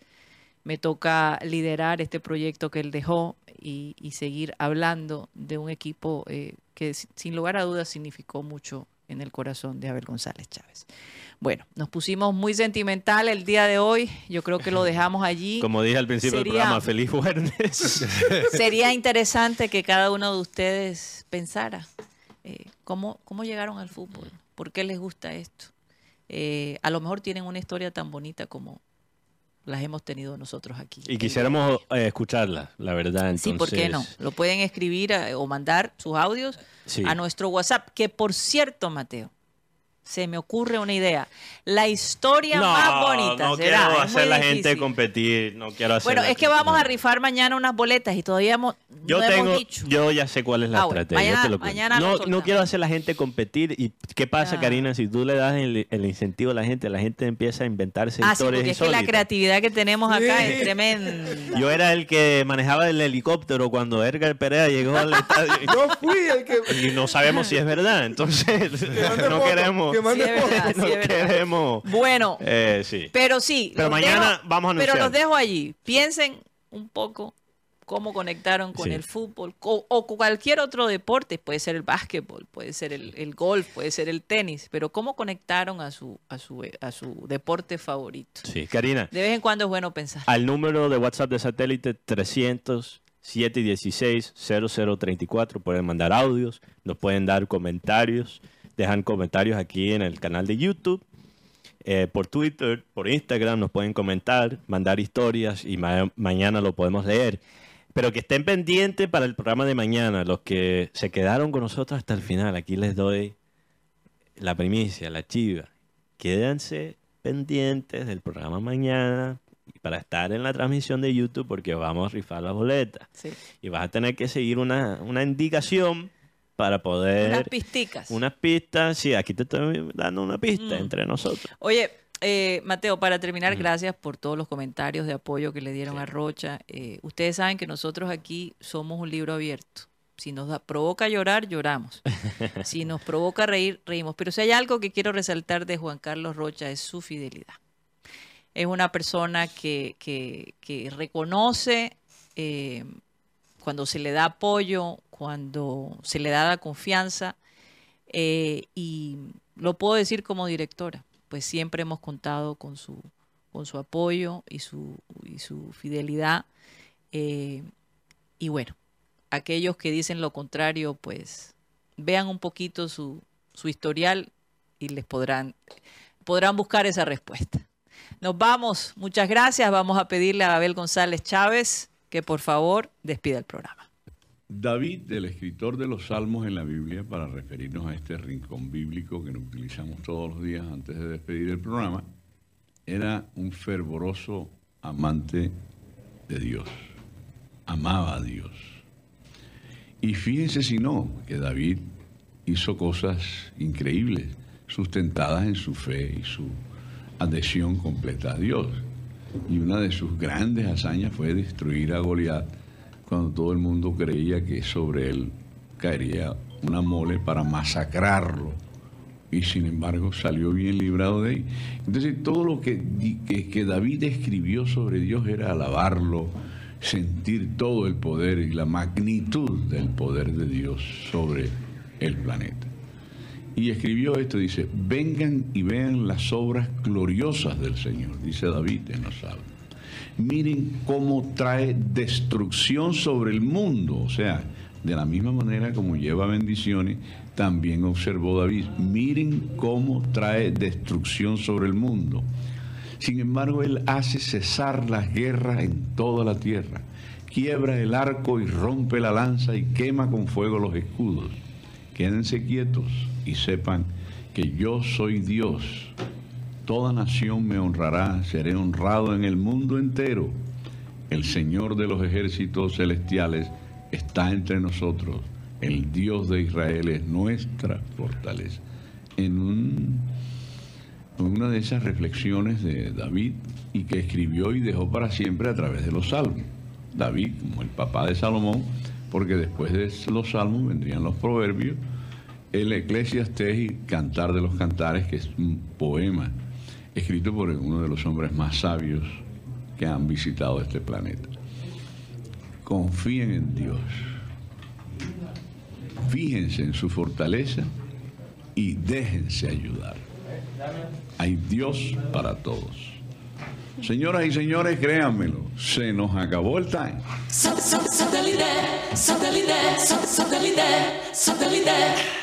me toca liderar este proyecto que él dejó y, y seguir hablando de un equipo eh, que si- sin lugar a dudas significó mucho en el corazón de Abel González Chávez. Bueno, nos pusimos muy sentimental el día de hoy. Yo creo que lo dejamos allí. Como dije al principio del Sería- programa, feliz viernes. Sería interesante que cada uno de ustedes pensara eh, cómo, cómo llegaron al fútbol, por qué les gusta esto. Eh, a lo mejor tienen una historia tan bonita como las hemos tenido nosotros aquí. y quisiéramos eh, escucharla, la verdad. Sí, ¿por qué no? entonces, Lo pueden escribir eh, o mandar sus audios Sí. a nuestro WhatsApp, que por cierto, Mateo, se me ocurre una idea. La historia no, más bonita no será. quiero hacer la gente difícil. competir, no quiero hacer Bueno, es que vamos a rifar mañana unas boletas y todavía hemos, Yo no tengo, hemos dicho. yo ya sé cuál es la Ah, bueno, estrategia. mañana- te lo cuento. mañana lo no, no quiero hacer la gente competir. ¿Y qué pasa, Ah. Karina? Si tú le das el, el incentivo a la gente, la gente empieza a inventarse Ah, sí, historias porque es que la creatividad que tenemos acá es tremenda. Yo era el que manejaba el helicóptero cuando Edgar Perea llegó al estadio. Yo fui el que. Y no sabemos si es verdad. Entonces, no foto, queremos. que mande Sí, es verdad, sí, es queremos. Bueno, eh, sí. pero sí. Pero los mañana dejo- vamos a Pero anunciar. los dejo allí. Piensen un poco cómo conectaron con Sí. el fútbol o, o con cualquier otro deporte. Puede ser el básquetbol, puede ser el, el golf, puede ser el tenis. Pero cómo conectaron a su, a su, a su deporte favorito. Sí, Karina. De vez en cuando es bueno pensar. Al número de WhatsApp de satélite 300 716 0034 pueden mandar audios, nos pueden dar comentarios, dejan comentarios aquí en el canal de YouTube, eh, por Twitter, por Instagram nos pueden comentar, mandar historias y ma- mañana lo podemos leer. Pero que estén pendientes para el programa de mañana, los que se quedaron con nosotros hasta el final. Aquí les doy la primicia, la chiva. Quédense pendientes del programa mañana para estar en la transmisión de YouTube porque vamos a rifar las boletas. Sí. Y vas a tener que seguir una, una indicación para poder... Unas pisticas. Unas pistas, sí, aquí te estoy dando una pista Mm. entre nosotros. Oye, eh, Mateo, para terminar, gracias por todos los comentarios de apoyo que le dieron a Rocha. Eh, ustedes saben que nosotros aquí somos un libro abierto. Si nos da- provoca llorar, lloramos. Si nos provoca reír, reímos. Pero si hay algo que quiero resaltar de Juan Carlos Rocha es su fidelidad. Es una persona que, que- que reconoce eh, cuando se le da apoyo, cuando se le da la confianza. eh, y lo puedo decir como directora, pues siempre hemos contado con su, con su apoyo y su, y su fidelidad. eh, y bueno, aquellos que dicen lo contrario, pues vean un poquito su, su historial y les podrán, podrán buscar esa respuesta. Nos vamos, muchas gracias. Vamos a pedirle a Abel González Chávez que por favor despida el programa. David, el escritor de los salmos en la Biblia, para referirnos a este rincón bíblico que nos utilizamos todos los días antes de despedir el programa, era un fervoroso amante de Dios. Amaba a Dios. Y fíjense si no, que David hizo cosas increíbles, sustentadas en su fe y su adhesión completa a Dios. Y una de sus grandes hazañas fue destruir a Goliat cuando todo el mundo creía que sobre él caería una mole para masacrarlo. Y sin embargo salió bien librado de ahí. Entonces todo lo que, que, que David escribió sobre Dios era alabarlo, sentir todo el poder y la magnitud del poder de Dios sobre el planeta. Y escribió esto, dice, vengan y vean las obras gloriosas del Señor, dice David en los Salmos. Miren cómo trae destrucción sobre el mundo, o sea, de la misma manera como lleva bendiciones, también observó David, miren cómo trae destrucción sobre el mundo. Sin embargo, él hace cesar las guerras en toda la tierra, quiebra el arco y rompe la lanza y quema con fuego los escudos. Quédense quietos y sepan que yo soy Dios. Toda nación me honrará, seré honrado en el mundo entero. El Señor de los ejércitos celestiales está entre nosotros. El Dios de Israel es nuestra fortaleza. En un- una de esas reflexiones de David y que escribió y dejó para siempre a través de los salmos. David, como el papá de Salomón, porque después de los salmos vendrían los proverbios, el Eclesiastés y Cantar de los Cantares, que es un poema escrito por uno de los hombres más sabios que han visitado este planeta. Confíen en Dios. Fíjense en su fortaleza y déjense ayudar. Hay Dios para todos. Señoras y señores, créanmelo, se nos acabó el time. Satellite, satellite, satellite, satellite.